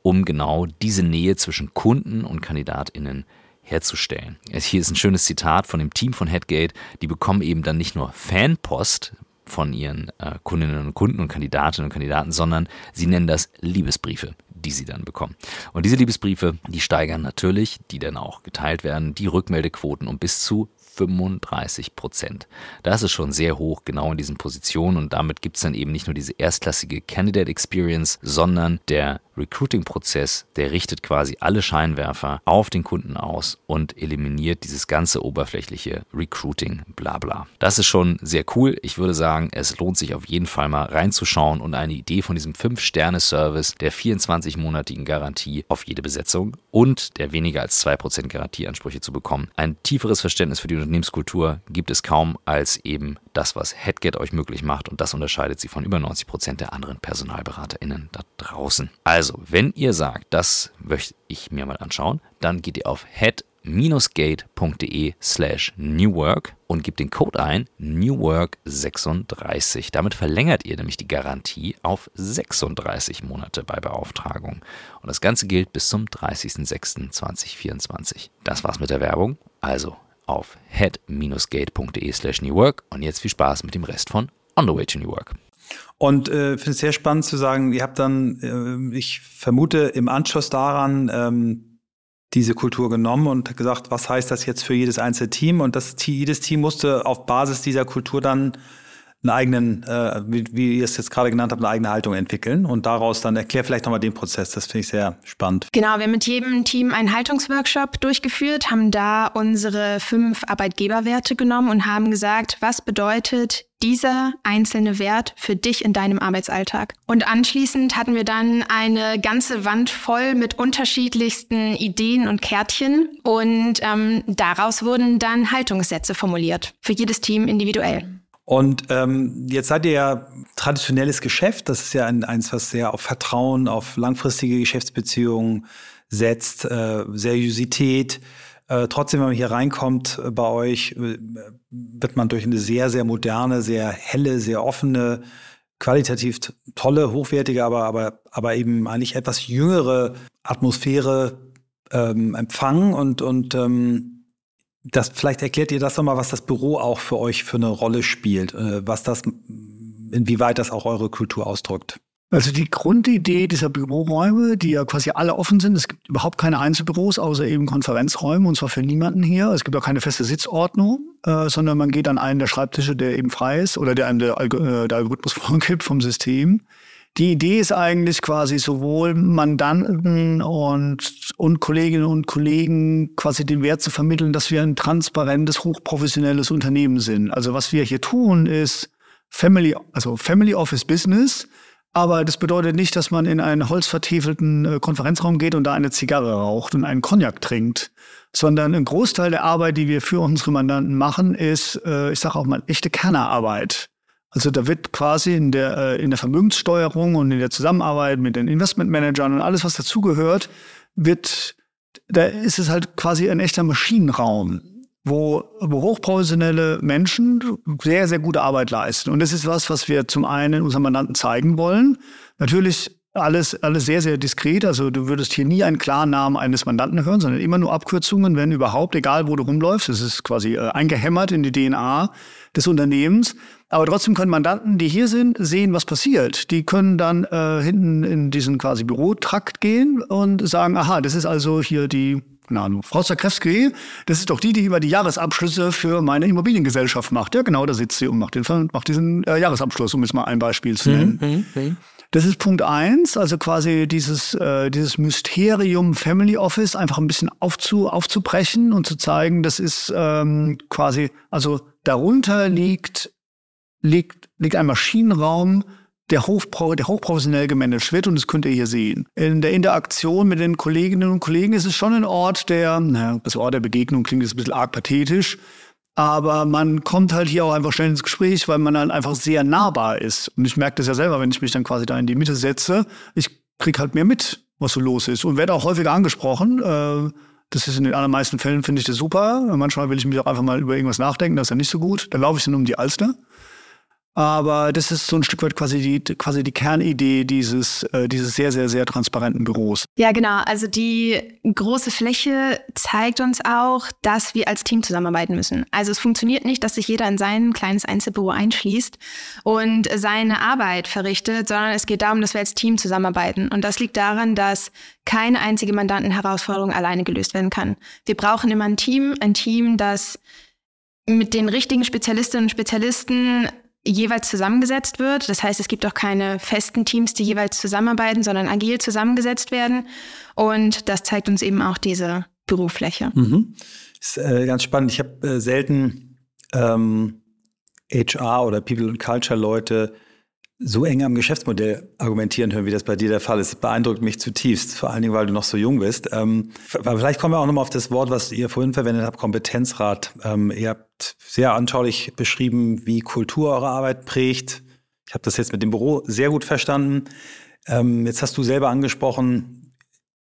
[SPEAKER 1] um genau diese Nähe zwischen Kunden und KandidatInnen herzustellen. Hier ist ein schönes Zitat von dem Team von Headgate. Die bekommen eben dann nicht nur Fanpost von ihren äh, Kundinnen und Kunden und Kandidatinnen und Kandidaten, sondern sie nennen das Liebesbriefe die sie dann bekommen. Und diese Liebesbriefe, die steigern natürlich, die dann auch geteilt werden, die Rückmeldequoten um bis zu 35 Prozent. Das ist schon sehr hoch, genau in diesen Positionen und damit gibt es dann eben nicht nur diese erstklassige Candidate Experience, sondern der Recruiting-Prozess, der richtet quasi alle Scheinwerfer auf den Kunden aus und eliminiert dieses ganze oberflächliche Recruiting, bla bla. Das ist schon sehr cool. Ich würde sagen, es lohnt sich auf jeden Fall mal reinzuschauen und eine Idee von diesem 5-Sterne-Service der 24-monatigen Garantie auf jede Besetzung und der weniger als 2% Garantieansprüche zu bekommen. Ein tieferes Verständnis für die Unternehmenskultur gibt es kaum als eben das, was Headget euch möglich macht und das unterscheidet sie von über 90 Prozent der anderen PersonalberaterInnen da draußen. Also, wenn ihr sagt, das möchte ich mir mal anschauen, dann geht ihr auf head gatede slash newwork und gebt den Code ein newwork36. Damit verlängert ihr nämlich die Garantie auf 36 Monate bei Beauftragung. Und das Ganze gilt bis zum 30.06.2024. Das war's mit der Werbung. Also auf head-gate.de slash newwork und jetzt viel Spaß mit dem Rest von On the Way to New Work.
[SPEAKER 2] Und äh, finde es sehr spannend zu sagen, ihr habt dann, äh, ich vermute, im Anschluss daran ähm, diese Kultur genommen und gesagt, was heißt das jetzt für jedes einzelne Team? Und das, jedes Team musste auf Basis dieser Kultur dann einen eigenen, äh, wie, wie ihr es jetzt gerade genannt habt, eine eigene Haltung entwickeln und daraus dann erklär vielleicht nochmal den Prozess. Das finde ich sehr spannend.
[SPEAKER 3] Genau, wir haben mit jedem Team einen Haltungsworkshop durchgeführt, haben da unsere fünf Arbeitgeberwerte genommen und haben gesagt, was bedeutet dieser einzelne Wert für dich in deinem Arbeitsalltag. Und anschließend hatten wir dann eine ganze Wand voll mit unterschiedlichsten Ideen und Kärtchen und ähm, daraus wurden dann Haltungssätze formuliert, für jedes Team individuell.
[SPEAKER 2] Und ähm, jetzt seid ihr ja traditionelles Geschäft. Das ist ja ein, eins, was sehr auf Vertrauen, auf langfristige Geschäftsbeziehungen setzt, äh, Seriosität. Äh, trotzdem, wenn man hier reinkommt äh, bei euch, äh, wird man durch eine sehr, sehr moderne, sehr helle, sehr offene, qualitativ tolle, hochwertige, aber, aber, aber eben eigentlich etwas jüngere Atmosphäre ähm, empfangen und, und ähm, das, vielleicht erklärt ihr das nochmal, was das Büro auch für euch für eine Rolle spielt, äh, was das, inwieweit das auch eure Kultur ausdrückt.
[SPEAKER 4] Also die Grundidee dieser Büroräume, die ja quasi alle offen sind, es gibt überhaupt keine Einzelbüros, außer eben Konferenzräume, und zwar für niemanden hier. Es gibt auch keine feste Sitzordnung, äh, sondern man geht an einen der Schreibtische, der eben frei ist oder der einem der, Alg äh, der Algorithmus vorgibt vom System. Die Idee ist eigentlich quasi sowohl Mandanten und, und Kolleginnen und Kollegen quasi den Wert zu vermitteln, dass wir ein transparentes, hochprofessionelles Unternehmen sind. Also was wir hier tun, ist Family, also Family Office Business. Aber das bedeutet nicht, dass man in einen holzvertiefelten äh, Konferenzraum geht und da eine Zigarre raucht und einen Cognac trinkt, sondern ein Großteil der Arbeit, die wir für unsere Mandanten machen, ist, äh, ich sage auch mal, echte Kernerarbeit. Also da wird quasi in der, äh, in der Vermögenssteuerung und in der Zusammenarbeit mit den Investmentmanagern und alles, was dazugehört, wird, da ist es halt quasi ein echter Maschinenraum, wo, wo hochprofessionelle Menschen sehr, sehr gute Arbeit leisten. Und das ist was, was wir zum einen unseren Mandanten zeigen wollen. Natürlich alles, alles sehr, sehr diskret. Also du würdest hier nie einen klaren Namen eines Mandanten hören, sondern immer nur Abkürzungen, wenn überhaupt, egal wo du rumläufst. Das ist quasi äh, eingehämmert in die DNA des Unternehmens. Aber trotzdem können Mandanten, die hier sind, sehen, was passiert. Die können dann äh, hinten in diesen quasi Bürotrakt gehen und sagen, aha, das ist also hier die keine Ahnung, Frau Zakrewski, das ist doch die, die über die Jahresabschlüsse für meine Immobiliengesellschaft macht. Ja, genau, da sitzt sie und macht, den, macht diesen äh, Jahresabschluss, um jetzt mal ein Beispiel zu nennen. Mhm, mhm, mhm. Das ist Punkt eins, also quasi dieses, äh, dieses Mysterium Family Office einfach ein bisschen aufzu, aufzubrechen und zu zeigen, das ist ähm, quasi, also darunter liegt liegt, liegt ein Maschinenraum, der, hochpro der hochprofessionell gemanagt wird und das könnt ihr hier sehen. In der Interaktion mit den Kolleginnen und Kollegen ist es schon ein Ort der, naja, das Ort der Begegnung klingt jetzt ein bisschen arg pathetisch, aber man kommt halt hier auch einfach schnell ins Gespräch, weil man dann einfach sehr nahbar ist. Und ich merke das ja selber, wenn ich mich dann quasi da in die Mitte setze, ich krieg halt mehr mit, was so los ist und werde auch häufiger angesprochen. Äh, das ist in den allermeisten Fällen, finde ich das super. Manchmal will ich mich auch einfach mal über irgendwas nachdenken, das ist ja nicht so gut. Dann laufe ich dann um die Alster. Aber das ist so ein Stück weit quasi die, quasi die Kernidee dieses, äh, dieses sehr, sehr, sehr transparenten Büros.
[SPEAKER 3] Ja, genau. Also die große Fläche zeigt uns auch, dass wir als Team zusammenarbeiten müssen. Also es funktioniert nicht, dass sich jeder in sein kleines Einzelbüro einschließt und seine Arbeit verrichtet, sondern es geht darum, dass wir als Team zusammenarbeiten. Und das liegt daran, dass keine einzige Mandantenherausforderung alleine gelöst werden kann. Wir brauchen immer ein Team, ein Team, das mit den richtigen Spezialistinnen und Spezialisten jeweils zusammengesetzt wird. Das heißt, es gibt auch keine festen Teams, die jeweils zusammenarbeiten, sondern agil zusammengesetzt werden. Und das zeigt uns eben auch diese Bürofläche.
[SPEAKER 2] Mhm. Ist äh, ganz spannend. Ich habe äh, selten ähm, HR oder People and Culture Leute so eng am Geschäftsmodell argumentieren hören, wie das bei dir der Fall ist. Das beeindruckt mich zutiefst, vor allen Dingen, weil du noch so jung bist. Ähm, vielleicht kommen wir auch nochmal auf das Wort, was ihr vorhin verwendet habt, Kompetenzrat. Ähm, ihr habt sehr anschaulich beschrieben, wie Kultur eure Arbeit prägt. Ich habe das jetzt mit dem Büro sehr gut verstanden. Ähm, jetzt hast du selber angesprochen,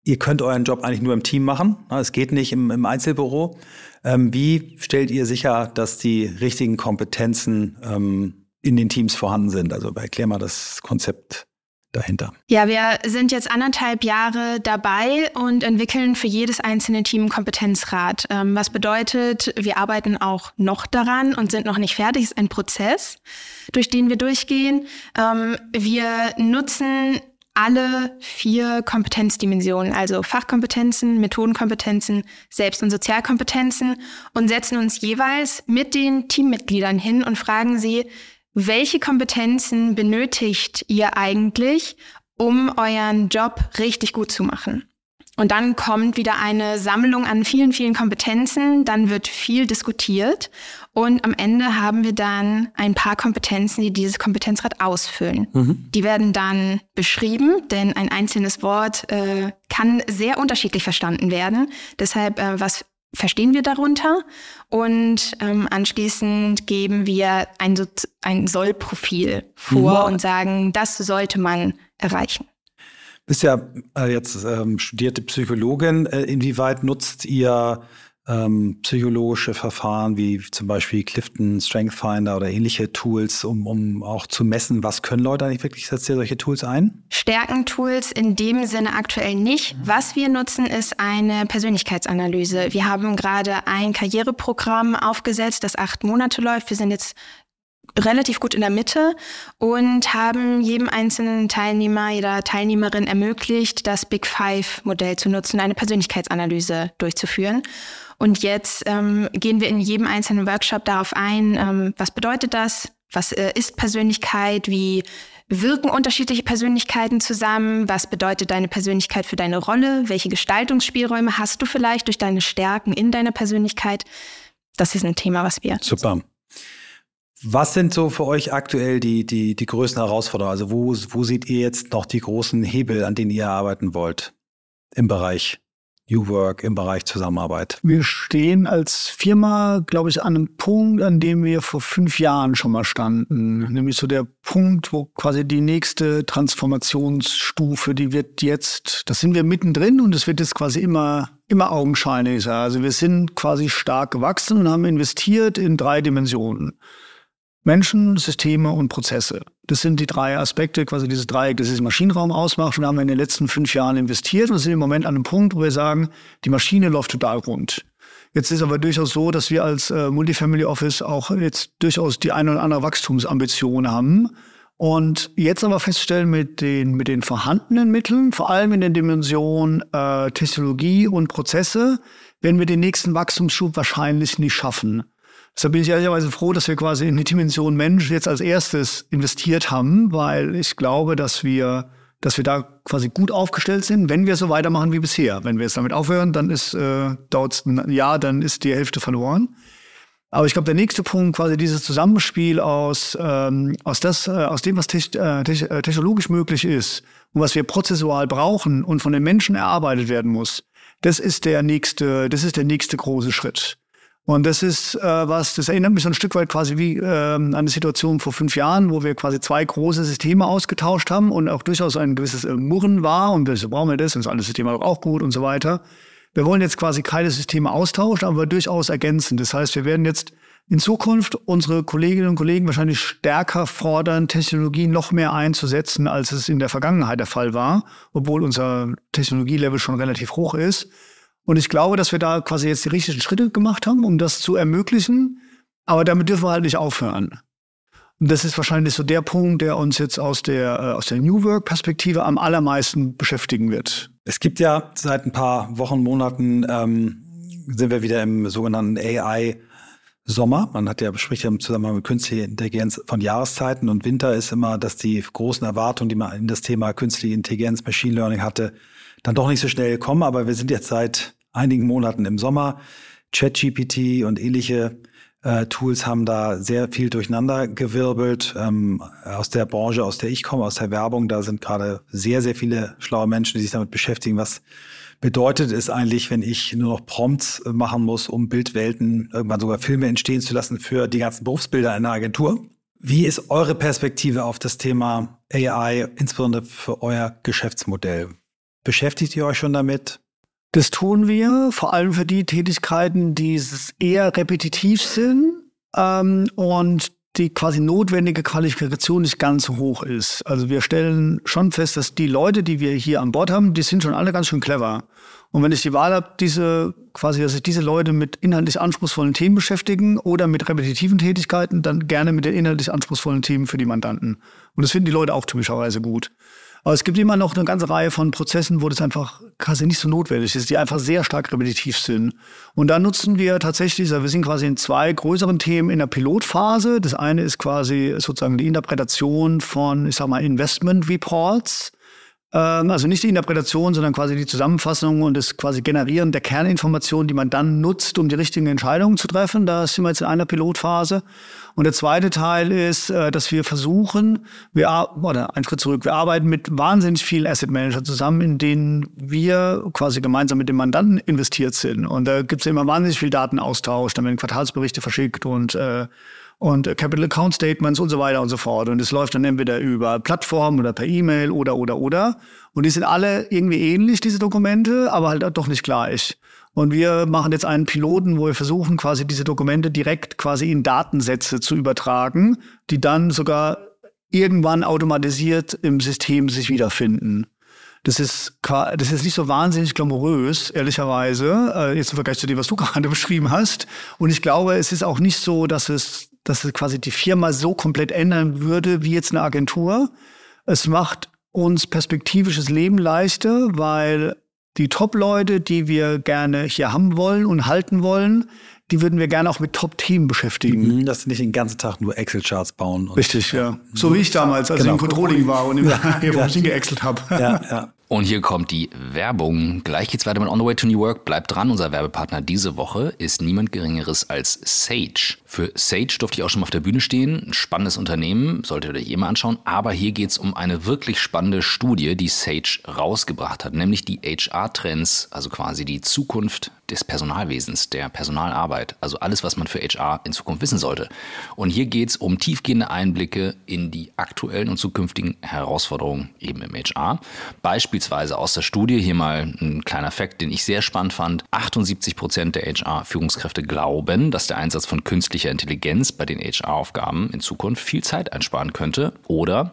[SPEAKER 2] ihr könnt euren Job eigentlich nur im Team machen. Es geht nicht im, im Einzelbüro. Ähm, wie stellt ihr sicher, dass die richtigen Kompetenzen ähm, in den Teams vorhanden sind. Also erklär mal das Konzept dahinter.
[SPEAKER 3] Ja, wir sind jetzt anderthalb Jahre dabei und entwickeln für jedes einzelne Team einen Kompetenzrat. Ähm, was bedeutet, wir arbeiten auch noch daran und sind noch nicht fertig. Es ist ein Prozess, durch den wir durchgehen. Ähm, wir nutzen alle vier Kompetenzdimensionen, also Fachkompetenzen, Methodenkompetenzen, Selbst- und Sozialkompetenzen und setzen uns jeweils mit den Teammitgliedern hin und fragen sie, welche Kompetenzen benötigt ihr eigentlich, um euren Job richtig gut zu machen? Und dann kommt wieder eine Sammlung an vielen, vielen Kompetenzen, dann wird viel diskutiert und am Ende haben wir dann ein paar Kompetenzen, die dieses Kompetenzrad ausfüllen. Mhm. Die werden dann beschrieben, denn ein einzelnes Wort äh, kann sehr unterschiedlich verstanden werden. Deshalb, äh, was verstehen wir darunter und ähm, anschließend geben wir ein, so ein Soll-Profil vor mhm. und sagen, das sollte man erreichen.
[SPEAKER 2] Bist ja äh, jetzt ähm, studierte Psychologin. Äh, inwieweit nutzt ihr ähm, psychologische Verfahren wie zum Beispiel Clifton Strength Finder oder ähnliche Tools, um, um auch zu messen, was können Leute eigentlich wirklich? Setzt ihr solche Tools ein?
[SPEAKER 3] Stärkentools in dem Sinne aktuell nicht. Was wir nutzen, ist eine Persönlichkeitsanalyse. Wir haben gerade ein Karriereprogramm aufgesetzt, das acht Monate läuft. Wir sind jetzt relativ gut in der Mitte und haben jedem einzelnen Teilnehmer, jeder Teilnehmerin ermöglicht, das Big Five-Modell zu nutzen, eine Persönlichkeitsanalyse durchzuführen. Und jetzt ähm, gehen wir in jedem einzelnen Workshop darauf ein, ähm, was bedeutet das, was äh, ist Persönlichkeit, wie wirken unterschiedliche Persönlichkeiten zusammen, was bedeutet deine Persönlichkeit für deine Rolle, welche Gestaltungsspielräume hast du vielleicht durch deine Stärken in deiner Persönlichkeit. Das ist ein Thema, was wir.
[SPEAKER 2] Super. Was sind so für euch aktuell die, die, die größten Herausforderungen? Also wo, wo seht ihr jetzt noch die großen Hebel, an denen ihr arbeiten wollt im Bereich New Work, im Bereich Zusammenarbeit?
[SPEAKER 4] Wir stehen als Firma, glaube ich, an einem Punkt, an dem wir vor fünf Jahren schon mal standen. Nämlich so der Punkt, wo quasi die nächste Transformationsstufe, die wird jetzt, das sind wir mittendrin und es wird jetzt quasi immer, immer augenscheinlicher. Also wir sind quasi stark gewachsen und haben investiert in drei Dimensionen. Menschen, Systeme und Prozesse. Das sind die drei Aspekte, quasi dieses Dreieck, das ist Maschinenraum ausmacht. Und da haben wir in den letzten fünf Jahren investiert und sind im Moment an einem Punkt, wo wir sagen, die Maschine läuft total rund. Jetzt ist aber durchaus so, dass wir als äh, Multifamily Office auch jetzt durchaus die eine oder andere Wachstumsambition haben. Und jetzt aber feststellen mit den, mit den vorhandenen Mitteln, vor allem in der Dimension äh, Technologie und Prozesse, werden wir den nächsten Wachstumsschub wahrscheinlich nicht schaffen. Deshalb bin ich ehrlicherweise froh, dass wir quasi in die Dimension Mensch jetzt als erstes investiert haben, weil ich glaube, dass wir, dass wir da quasi gut aufgestellt sind, wenn wir so weitermachen wie bisher. Wenn wir jetzt damit aufhören, dann ist, äh, dauert ein Jahr, dann ist die Hälfte verloren. Aber ich glaube, der nächste Punkt, quasi dieses Zusammenspiel aus, ähm, aus, das, äh, aus dem, was te äh, äh, technologisch möglich ist und was wir prozessual brauchen und von den Menschen erarbeitet werden muss, das ist der nächste, das ist der nächste große Schritt. Und das ist äh, was, das erinnert mich so ein Stück weit quasi wie äh, an eine Situation vor fünf Jahren, wo wir quasi zwei große Systeme ausgetauscht haben und auch durchaus ein gewisses äh, Murren war und wir so brauchen wir das, und das andere System auch gut und so weiter. Wir wollen jetzt quasi keine Systeme austauschen, aber durchaus ergänzen. Das heißt, wir werden jetzt in Zukunft unsere Kolleginnen und Kollegen wahrscheinlich stärker fordern, Technologie noch mehr einzusetzen, als es in der Vergangenheit der Fall war, obwohl unser Technologielevel schon relativ hoch ist. Und ich glaube, dass wir da quasi jetzt die richtigen Schritte gemacht haben, um das zu ermöglichen. Aber damit dürfen wir halt nicht aufhören. Und das ist wahrscheinlich so der Punkt, der uns jetzt aus der, äh, aus der New Work-Perspektive am allermeisten beschäftigen wird.
[SPEAKER 2] Es gibt ja seit ein paar Wochen, Monaten, ähm, sind wir wieder im sogenannten AI Sommer. Man hat ja, spricht ja im Zusammenhang mit künstlicher Intelligenz von Jahreszeiten und Winter ist immer, dass die großen Erwartungen, die man in das Thema künstliche Intelligenz, Machine Learning hatte, dann doch nicht so schnell kommen. Aber wir sind jetzt seit einigen Monaten im Sommer. ChatGPT und ähnliche äh, Tools haben da sehr viel durcheinander gewirbelt. Ähm, aus der Branche, aus der ich komme, aus der Werbung, da sind gerade sehr, sehr viele schlaue Menschen, die sich damit beschäftigen, was bedeutet es eigentlich, wenn ich nur noch Prompts machen muss, um Bildwelten, irgendwann sogar Filme entstehen zu lassen für die ganzen Berufsbilder einer Agentur. Wie ist eure Perspektive auf das Thema AI, insbesondere für euer Geschäftsmodell? Beschäftigt ihr euch schon damit?
[SPEAKER 4] Das tun wir vor allem für die Tätigkeiten, die eher repetitiv sind ähm, und die quasi notwendige Qualifikation nicht ganz so hoch ist. Also wir stellen schon fest, dass die Leute, die wir hier an Bord haben, die sind schon alle ganz schön clever. Und wenn ich die Wahl habe, diese quasi, dass sich diese Leute mit inhaltlich anspruchsvollen Themen beschäftigen oder mit repetitiven Tätigkeiten, dann gerne mit den inhaltlich anspruchsvollen Themen für die Mandanten. Und das finden die Leute auch typischerweise gut. Aber es gibt immer noch eine ganze Reihe von Prozessen, wo das einfach quasi nicht so notwendig ist, die einfach sehr stark repetitiv sind. Und da nutzen wir tatsächlich, wir sind quasi in zwei größeren Themen in der Pilotphase. Das eine ist quasi sozusagen die Interpretation von, ich sag mal, Investment Reports also nicht die Interpretation, sondern quasi die Zusammenfassung und das quasi Generieren der Kerninformationen, die man dann nutzt, um die richtigen Entscheidungen zu treffen. Da sind wir jetzt in einer Pilotphase. Und der zweite Teil ist, äh, dass wir versuchen, wir, oder ein Schritt zurück, wir arbeiten mit wahnsinnig vielen Asset Manager zusammen, in denen wir quasi gemeinsam mit dem Mandanten investiert sind. Und da gibt es immer wahnsinnig viel Datenaustausch, dann werden Quartalsberichte verschickt und äh, und Capital Account Statements und so weiter und so fort. Und es läuft dann entweder über Plattformen oder per E-Mail oder, oder, oder. Und die sind alle irgendwie ähnlich, diese Dokumente, aber halt doch nicht gleich. Und wir machen jetzt einen Piloten, wo wir versuchen, quasi diese Dokumente direkt quasi in Datensätze zu übertragen, die dann sogar irgendwann automatisiert im System sich wiederfinden. Das ist, das ist nicht so wahnsinnig glamourös, ehrlicherweise, äh, jetzt im Vergleich zu dem, was du gerade beschrieben hast. Und ich glaube, es ist auch nicht so, dass es dass es quasi die Firma so komplett ändern würde wie jetzt eine Agentur. Es macht uns perspektivisches Leben leichter, weil die Top-Leute, die wir gerne hier haben wollen und halten wollen, die würden wir gerne auch mit Top-Themen beschäftigen.
[SPEAKER 2] Mhm, dass sie nicht den ganzen Tag nur Excel-Charts bauen.
[SPEAKER 4] Richtig, ja. So wie ich damals, als genau. ich im Controlling war und im ja, geexelt habe.
[SPEAKER 1] Ja, ja. Und hier kommt die Werbung. Gleich geht's weiter mit On the Way to New Work. Bleibt dran, unser Werbepartner diese Woche ist niemand Geringeres als Sage. Für Sage durfte ich auch schon mal auf der Bühne stehen. Ein spannendes Unternehmen, solltet ihr euch eh mal anschauen. Aber hier geht's um eine wirklich spannende Studie, die Sage rausgebracht hat, nämlich die HR-Trends, also quasi die Zukunft des Personalwesens, der Personalarbeit, also alles, was man für HR in Zukunft wissen sollte. Und hier geht es um tiefgehende Einblicke in die aktuellen und zukünftigen Herausforderungen eben im HR. Beispielsweise aus der Studie, hier mal ein kleiner Fakt, den ich sehr spannend fand. 78 Prozent der HR-Führungskräfte glauben, dass der Einsatz von künstlicher Intelligenz bei den HR-Aufgaben in Zukunft viel Zeit einsparen könnte. Oder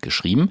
[SPEAKER 1] geschrieben.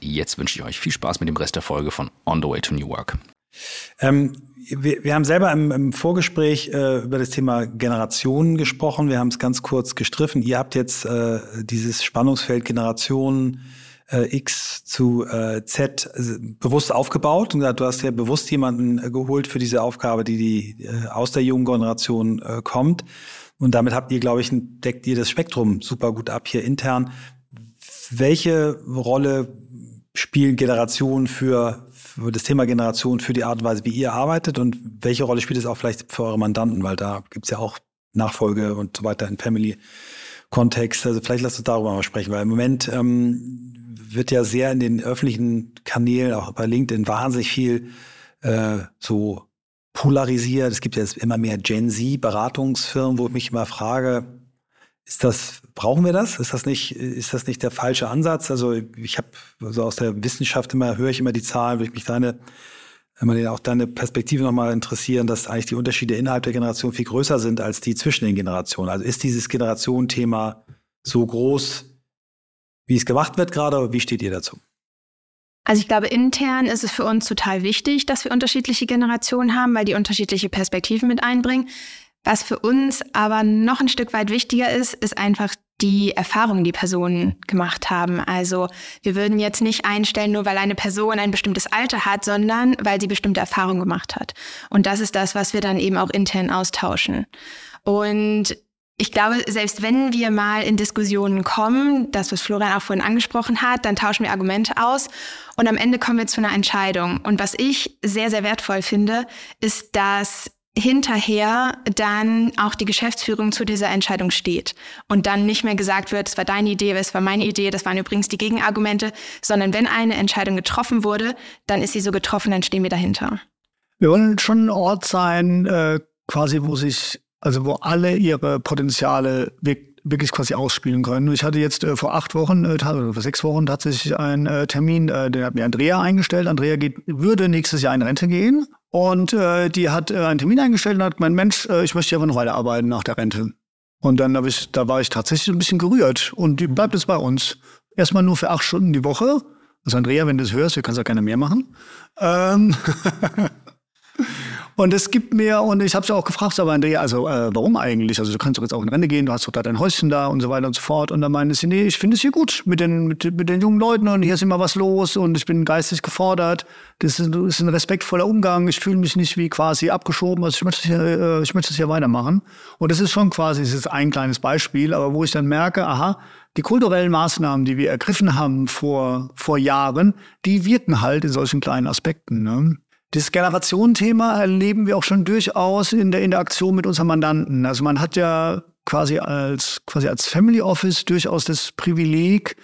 [SPEAKER 1] Jetzt wünsche ich euch viel Spaß mit dem Rest der Folge von On the Way to New Work.
[SPEAKER 2] Ähm, wir, wir, haben selber im, im Vorgespräch äh, über das Thema Generationen gesprochen. Wir haben es ganz kurz gestriffen. Ihr habt jetzt äh, dieses Spannungsfeld Generationen äh, X zu äh, Z äh, bewusst aufgebaut und gesagt, du hast ja bewusst jemanden äh, geholt für diese Aufgabe, die, die aus der jungen Generation kommt. Und damit habt ihr, glaube ich, deckt ihr das Spektrum super gut ab hier intern. Welche Rolle spielen Generationen für, für das Thema Generation, für die Art und Weise, wie ihr arbeitet und welche Rolle spielt es auch vielleicht für eure Mandanten, weil da gibt es ja auch Nachfolge und so weiter in Family-Kontext. Also vielleicht lasst uns darüber mal sprechen, weil im Moment ähm, wird ja sehr in den öffentlichen Kanälen, auch bei LinkedIn, wahnsinnig viel äh, so polarisiert. Es gibt jetzt immer mehr Gen Z-Beratungsfirmen, wo ich mich immer frage, ist das, brauchen wir das? Ist das nicht, ist das nicht der falsche Ansatz? Also ich habe also aus der Wissenschaft immer, höre ich immer die Zahlen, würde ich mich deine, immer auch deine Perspektive nochmal interessieren, dass eigentlich die Unterschiede innerhalb der Generation viel größer sind als die zwischen den Generationen. Also ist dieses Generationenthema so groß, wie es gemacht wird gerade, wie steht ihr dazu?
[SPEAKER 3] Also ich glaube, intern ist es für uns total wichtig, dass wir unterschiedliche Generationen haben, weil die unterschiedliche Perspektiven mit einbringen. Was für uns aber noch ein Stück weit wichtiger ist, ist einfach die Erfahrungen, die Personen gemacht haben. Also wir würden jetzt nicht einstellen, nur weil eine Person ein bestimmtes Alter hat, sondern weil sie bestimmte Erfahrungen gemacht hat. Und das ist das, was wir dann eben auch intern austauschen. Und ich glaube, selbst wenn wir mal in Diskussionen kommen, das, was Florian auch vorhin angesprochen hat, dann tauschen wir Argumente aus und am Ende kommen wir zu einer Entscheidung. Und was ich sehr, sehr wertvoll finde, ist, dass hinterher dann auch die Geschäftsführung zu dieser Entscheidung steht und dann nicht mehr gesagt wird, es war deine Idee, es war meine Idee, das waren übrigens die Gegenargumente, sondern wenn eine Entscheidung getroffen wurde, dann ist sie so getroffen, dann stehen wir dahinter.
[SPEAKER 4] Wir wollen schon ein Ort sein, äh, quasi, wo sich, also wo alle ihre Potenziale wirklich quasi ausspielen können. Ich hatte jetzt äh, vor acht Wochen, äh, oder vor sechs Wochen tatsächlich einen äh, Termin, äh, den hat mir Andrea eingestellt. Andrea geht, würde nächstes Jahr in Rente gehen und äh, die hat äh, einen Termin eingestellt und hat gemeint, Mensch, äh, ich möchte hier aber noch weiterarbeiten nach der Rente. Und dann ich, da war ich tatsächlich ein bisschen gerührt. Und die bleibt jetzt bei uns. Erstmal nur für acht Stunden die Woche. Also Andrea, wenn du das hörst, wir können es auch gerne mehr machen. Ähm Und es gibt mir, und ich habe es auch gefragt, aber Andrea, also äh, warum eigentlich? Also du kannst doch jetzt auch in Rente gehen, du hast doch da dein Häuschen da und so weiter und so fort. Und dann meinte sie, nee, ich finde es hier gut mit den, mit, mit den jungen Leuten und hier ist immer was los und ich bin geistig gefordert. Das ist, das ist ein respektvoller Umgang. Ich fühle mich nicht wie quasi abgeschoben. Also ich möchte es hier, äh, ich möchte es hier weitermachen. Und das ist schon quasi, das ist ein kleines Beispiel, aber wo ich dann merke, aha, die kulturellen Maßnahmen, die wir ergriffen haben vor, vor Jahren, die wirken halt in solchen kleinen Aspekten. Ne? Das Generationenthema erleben wir auch schon durchaus in der Interaktion mit unseren Mandanten. Also man hat ja quasi als, quasi als Family Office durchaus das Privileg,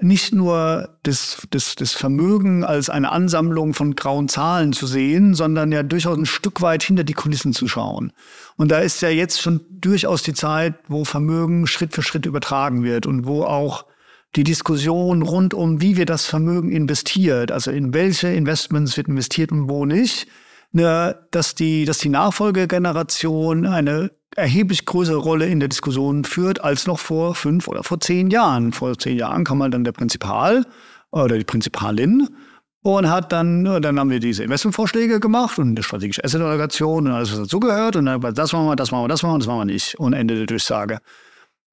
[SPEAKER 4] nicht nur das, das, das Vermögen als eine Ansammlung von grauen Zahlen zu sehen, sondern ja durchaus ein Stück weit hinter die Kulissen zu schauen. Und da ist ja jetzt schon durchaus die Zeit, wo Vermögen Schritt für Schritt übertragen wird und wo auch die Diskussion rund um, wie wir das Vermögen investiert, also in welche Investments wird investiert und wo nicht, ne, dass die, dass die Nachfolgegeneration eine erheblich größere Rolle in der Diskussion führt als noch vor fünf oder vor zehn Jahren. Vor zehn Jahren kam mal dann der Prinzipal oder die Prinzipalin und hat dann, dann haben wir diese Investmentvorschläge gemacht und eine strategische Asset-Allokation und alles, was dazugehört. Und dann das machen wir, das machen wir, das machen wir, das machen wir nicht. Und Ende der Durchsage.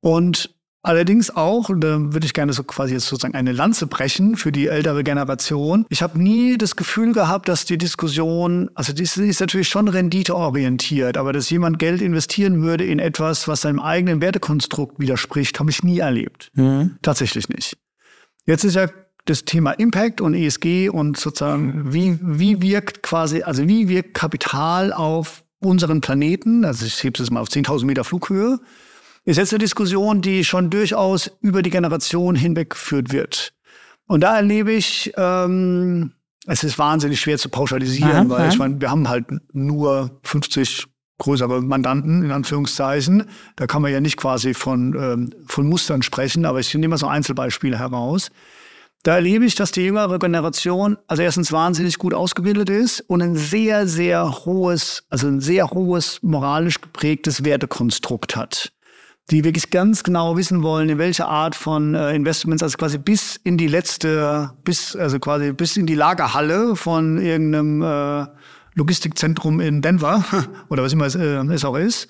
[SPEAKER 4] Und Allerdings auch, und da würde ich gerne so quasi jetzt sozusagen eine Lanze brechen für die ältere Generation. Ich habe nie das Gefühl gehabt, dass die Diskussion, also die ist natürlich schon renditeorientiert, aber dass jemand Geld investieren würde in etwas, was seinem eigenen Wertekonstrukt widerspricht, habe ich nie erlebt. Mhm. Tatsächlich nicht. Jetzt ist ja das Thema Impact und ESG und sozusagen, wie, wie wirkt quasi, also wie wirkt Kapital auf unseren Planeten, also ich hebe es mal auf 10.000 Meter Flughöhe, ist jetzt eine Diskussion, die schon durchaus über die Generation hinweg geführt wird. Und da erlebe ich, ähm, es ist wahnsinnig schwer zu pauschalisieren, aha, weil ich meine, wir haben halt nur 50 größere Mandanten, in Anführungszeichen. Da kann man ja nicht quasi von, ähm, von Mustern sprechen, aber ich nehme mal so Einzelbeispiele heraus. Da erlebe ich, dass die jüngere Generation also erstens wahnsinnig gut ausgebildet ist und ein sehr, sehr hohes, also ein sehr hohes moralisch geprägtes Wertekonstrukt hat die wirklich ganz genau wissen wollen, in welcher Art von äh, Investments, also quasi bis in die letzte, bis, also quasi bis in die Lagerhalle von irgendeinem äh, Logistikzentrum in Denver oder was immer es, äh, es auch ist,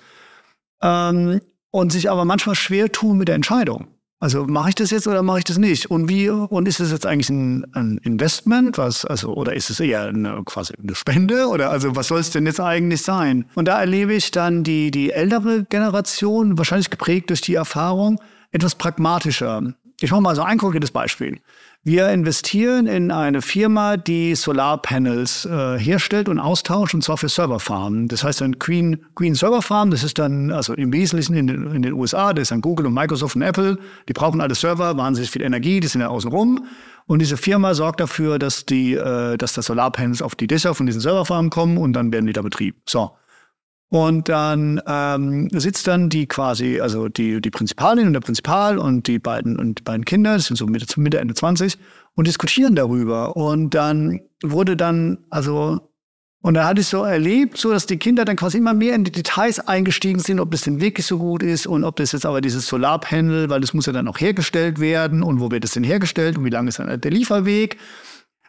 [SPEAKER 4] ähm, und sich aber manchmal schwer tun mit der Entscheidung. Also mache ich das jetzt oder mache ich das nicht? Und wie und ist es jetzt eigentlich ein, ein, Investment, was also oder ist es eher eine, quasi eine Spende oder also was soll es denn jetzt eigentlich sein? Und da erlebe ich dann die die ältere Generation wahrscheinlich geprägt durch die Erfahrung etwas pragmatischer. Ich mache mal so ein konkretes Beispiel. Wir investieren in eine Firma, die Solarpanels äh, herstellt und austauscht, und zwar für Serverfarmen. Das heißt ein Green, Green Server Farm, das ist dann also im Wesentlichen in den, in den USA, das ist dann Google und Microsoft und Apple. Die brauchen alle Server, wahnsinnig viel Energie, die sind ja außen rum. Und diese Firma sorgt dafür, dass die, äh, dass das Solarpanels auf die Dächer von diesen Serverfarmen kommen und dann werden die da betrieben. So. Und dann ähm, sitzt dann die quasi, also die, die Prinzipalin und der Prinzipal und die beiden und die beiden Kinder, das sind so Mitte, Mitte, Ende 20, und diskutieren darüber. Und dann wurde dann, also, und da hatte ich so erlebt, so dass die Kinder dann quasi immer mehr in die Details eingestiegen sind, ob das denn wirklich so gut ist und ob das jetzt aber dieses Solarpanel, weil das muss ja dann auch hergestellt werden und wo wird das denn hergestellt und wie lang ist dann der Lieferweg.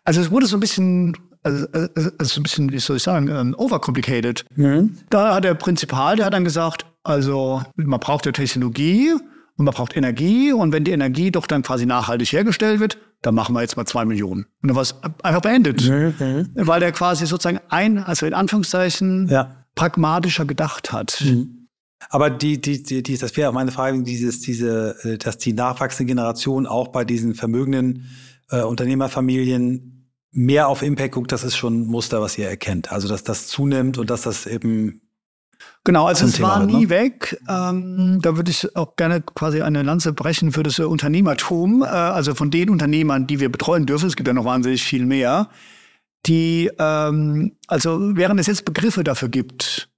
[SPEAKER 4] Also es wurde so ein bisschen also, also, also ein bisschen, wie soll ich sagen, um, ähm, overcomplicated. Mhm. Da hat der Prinzipal, der hat dann gesagt, also man braucht ja Technologie und man braucht Energie und wenn die Energie doch dann quasi nachhaltig hergestellt wird, dann machen wir jetzt mal zwei Millionen. Und dann war es einfach beendet. Mhm. Weil der quasi sozusagen ein, also in Anführungszeichen, ja. pragmatischer gedacht hat. Mhm.
[SPEAKER 2] Aber die, die, die, die, das wäre auch meine Frage, dieses, diese, äh, dass die nachwachsende Generation auch bei diesen vermögenden äh, Unternehmerfamilien mehr auf Impact guckt, das ist schon ein Muster, was ihr erkennt. Also, dass das zunimmt und dass das eben
[SPEAKER 4] Genau, also es Thema war nie ne? weg. Ähm, da würde ich auch gerne quasi eine Lanze brechen für das Unternehmertum. Äh, also von den Unternehmern, die wir betreuen dürfen, es gibt ja noch wahnsinnig viel mehr, die, ähm, also während es jetzt Begriffe dafür gibt,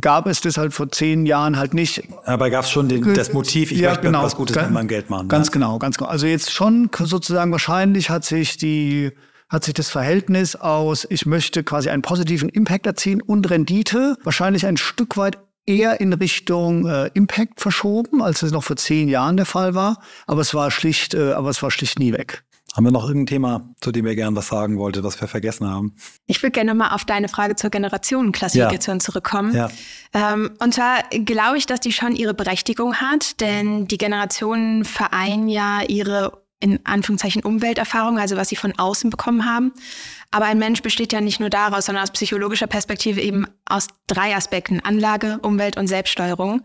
[SPEAKER 4] gab es das halt vor zehn Jahren halt nicht.
[SPEAKER 2] Aber gab es schon den, das Motiv, ich ja, möchte genau, was Gutes mit meinem Geld machen.
[SPEAKER 4] Ganz ja? genau, ganz genau. Also jetzt schon sozusagen wahrscheinlich hat sich die hat sich das Verhältnis aus, ich möchte quasi einen positiven Impact erzielen und Rendite wahrscheinlich ein Stück weit eher in Richtung äh, Impact verschoben, als es noch vor zehn Jahren der Fall war. Aber es war schlicht, äh, aber es war schlicht nie weg.
[SPEAKER 2] Haben wir noch irgendein Thema, zu dem ihr gern was sagen wolltet, was wir vergessen haben?
[SPEAKER 3] Ich würde gerne mal auf deine Frage zur Generationenklassifikation ja. zurückkommen. Ja. Ähm, und zwar glaube ich, dass die schon ihre Berechtigung hat, denn die Generationen vereinen ja ihre in Anführungszeichen Umwelterfahrung, also was sie von außen bekommen haben. Aber ein Mensch besteht ja nicht nur daraus, sondern aus psychologischer Perspektive eben aus drei Aspekten, Anlage, Umwelt und Selbststeuerung.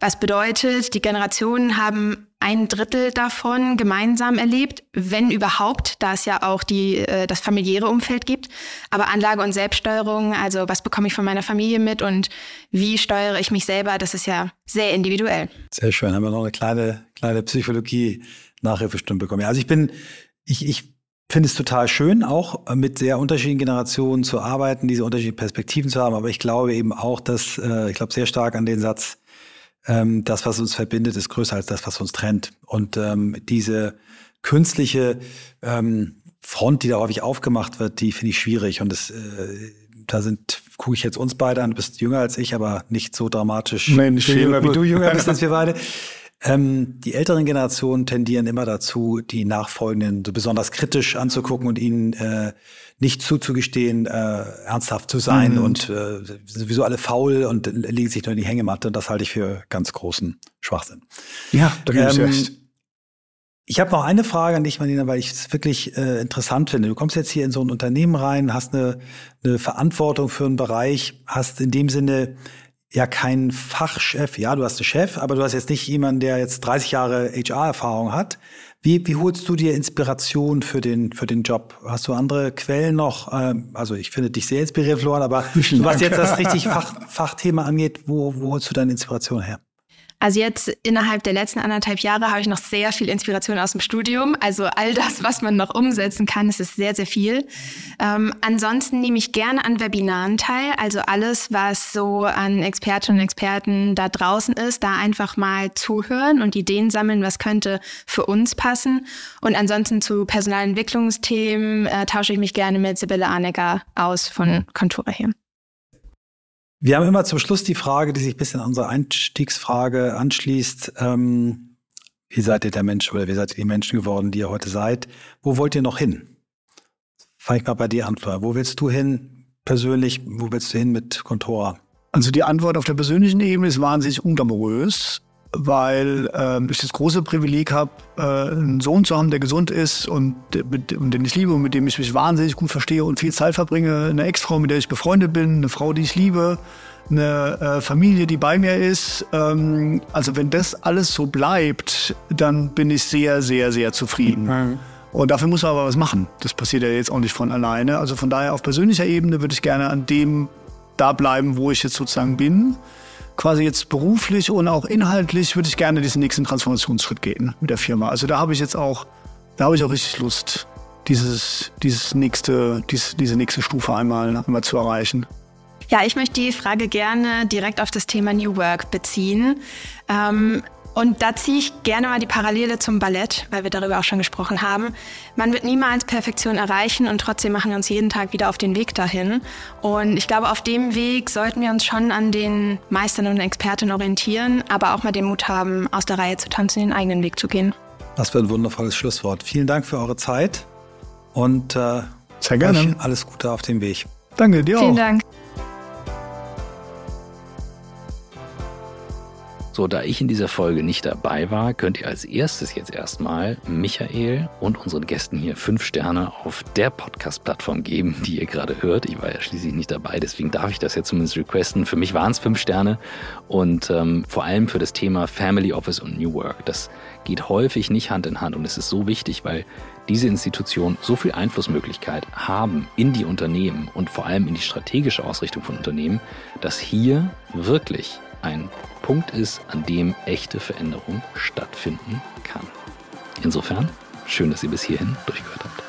[SPEAKER 3] Was bedeutet, die Generationen haben ein Drittel davon gemeinsam erlebt, wenn überhaupt, da es ja auch die, äh, das familiäre Umfeld gibt. Aber Anlage und Selbststeuerung, also was bekomme ich von meiner Familie mit und wie steuere ich mich selber, das ist ja sehr individuell.
[SPEAKER 2] Sehr schön. Haben wir noch eine kleine, kleine Psychologie-Nachhilfestunde bekommen. Ja, also ich bin, ich, ich finde es total schön, auch mit sehr unterschiedlichen Generationen zu arbeiten, diese unterschiedlichen Perspektiven zu haben. Aber ich glaube eben auch, dass, äh, ich glaube sehr stark an den Satz, ähm, das, was uns verbindet, ist größer als das, was uns trennt. Und ähm, diese künstliche ähm, Front, die da häufig aufgemacht wird, die finde ich schwierig. Und das, äh, da sind, gucke ich jetzt uns beide an, du bist jünger als ich, aber nicht so dramatisch
[SPEAKER 4] Nein, nicht
[SPEAKER 2] jünger, wie du jünger bist als wir beide. Ähm, die älteren Generationen tendieren immer dazu, die Nachfolgenden so besonders kritisch anzugucken und ihnen äh, nicht zuzugestehen, äh, ernsthaft zu sein mhm. und äh, sowieso alle faul und legen sich nur in die Hängematte. Und das halte ich für ganz großen Schwachsinn.
[SPEAKER 4] Ja, da gebe ich ähm, recht.
[SPEAKER 2] Ich habe noch eine Frage an dich, Marlene, weil ich es wirklich äh, interessant finde. Du kommst jetzt hier in so ein Unternehmen rein, hast eine, eine Verantwortung für einen Bereich, hast in dem Sinne ja kein Fachchef. Ja, du hast einen Chef, aber du hast jetzt nicht jemanden, der jetzt 30 Jahre HR-Erfahrung hat. Wie, wie holst du dir Inspiration für den, für den Job? Hast du andere Quellen noch? Ähm, also ich finde dich sehr inspiriert, Florian, aber was jetzt das richtig Fach, Fachthema angeht, wo, wo holst du deine Inspiration her?
[SPEAKER 3] Also jetzt innerhalb der letzten anderthalb Jahre habe ich noch sehr viel Inspiration aus dem Studium. Also all das, was man noch umsetzen kann, es ist sehr, sehr viel. Ähm, ansonsten nehme ich gerne an Webinaren teil. Also alles, was so an Expertinnen und Experten da draußen ist, da einfach mal zuhören und Ideen sammeln, was könnte für uns passen. Und ansonsten zu Personalentwicklungsthemen äh, tausche ich mich gerne mit Sibylle Arnecker aus von Kontura hier.
[SPEAKER 2] Wir haben immer zum Schluss die Frage, die sich ein bisschen an unsere Einstiegsfrage anschließt. Ähm, wie seid ihr der Mensch oder wie seid ihr die Menschen geworden, die ihr heute seid? Wo wollt ihr noch hin? Fange ich mal bei dir an, Florian. Wo willst du hin persönlich? Wo willst du hin mit Contora?
[SPEAKER 4] Also die Antwort auf der persönlichen Ebene ist wahnsinnig unglamourös, weil äh, ich das große Privileg habe, äh, einen Sohn zu haben, der gesund ist und, mit, und den ich liebe und mit dem ich mich wahnsinnig gut verstehe und viel Zeit verbringe. Eine Ex-Frau, mit der ich befreundet bin, eine Frau, die ich liebe, eine äh, Familie, die bei mir ist. Ähm, also wenn das alles so bleibt, dann bin ich sehr, sehr, sehr zufrieden. Mhm. Und dafür muss man aber was machen. Das passiert ja jetzt auch nicht von alleine. Also von daher auf persönlicher Ebene würde ich gerne an dem da bleiben, wo ich jetzt sozusagen bin quasi jetzt beruflich und auch inhaltlich würde ich gerne diesen nächsten Transformationsschritt gehen mit der Firma. Also da habe ich jetzt auch, da habe ich auch richtig Lust, dieses, dieses nächste, dies, diese nächste Stufe einmal, einmal zu erreichen.
[SPEAKER 3] Ja, ich möchte die Frage gerne direkt auf das Thema New Work beziehen. Ähm, und da ziehe ich gerne mal die Parallele zum Ballett, weil wir darüber auch schon gesprochen haben. Man wird niemals Perfektion erreichen und trotzdem machen wir uns jeden Tag wieder auf den Weg dahin. Und ich glaube, auf dem Weg sollten wir uns schon an den Meistern und Experten orientieren, aber auch mal den Mut haben, aus der Reihe zu tanzen, den eigenen Weg zu gehen.
[SPEAKER 2] Das wäre ein wundervolles Schlusswort. Vielen Dank für eure Zeit und äh,
[SPEAKER 4] Sehr gerne.
[SPEAKER 2] alles Gute auf dem Weg.
[SPEAKER 4] Danke dir
[SPEAKER 3] Vielen
[SPEAKER 4] auch.
[SPEAKER 3] Dank.
[SPEAKER 1] So, da ich in dieser Folge nicht dabei war, könnt ihr als erstes jetzt erstmal Michael und unseren Gästen hier fünf Sterne auf der Podcast-Plattform geben, die ihr gerade hört. Ich war ja schließlich nicht dabei, deswegen darf ich das jetzt zumindest requesten. Für mich waren es fünf Sterne und ähm, vor allem für das Thema Family Office und New Work. Das geht häufig nicht Hand in Hand und es ist so wichtig, weil diese Institutionen so viel Einflussmöglichkeit haben in die Unternehmen und vor allem in die strategische Ausrichtung von Unternehmen, dass hier wirklich ein Punkt ist, an dem echte Veränderung stattfinden kann. Insofern, schön, dass ihr bis hierhin durchgehört habt.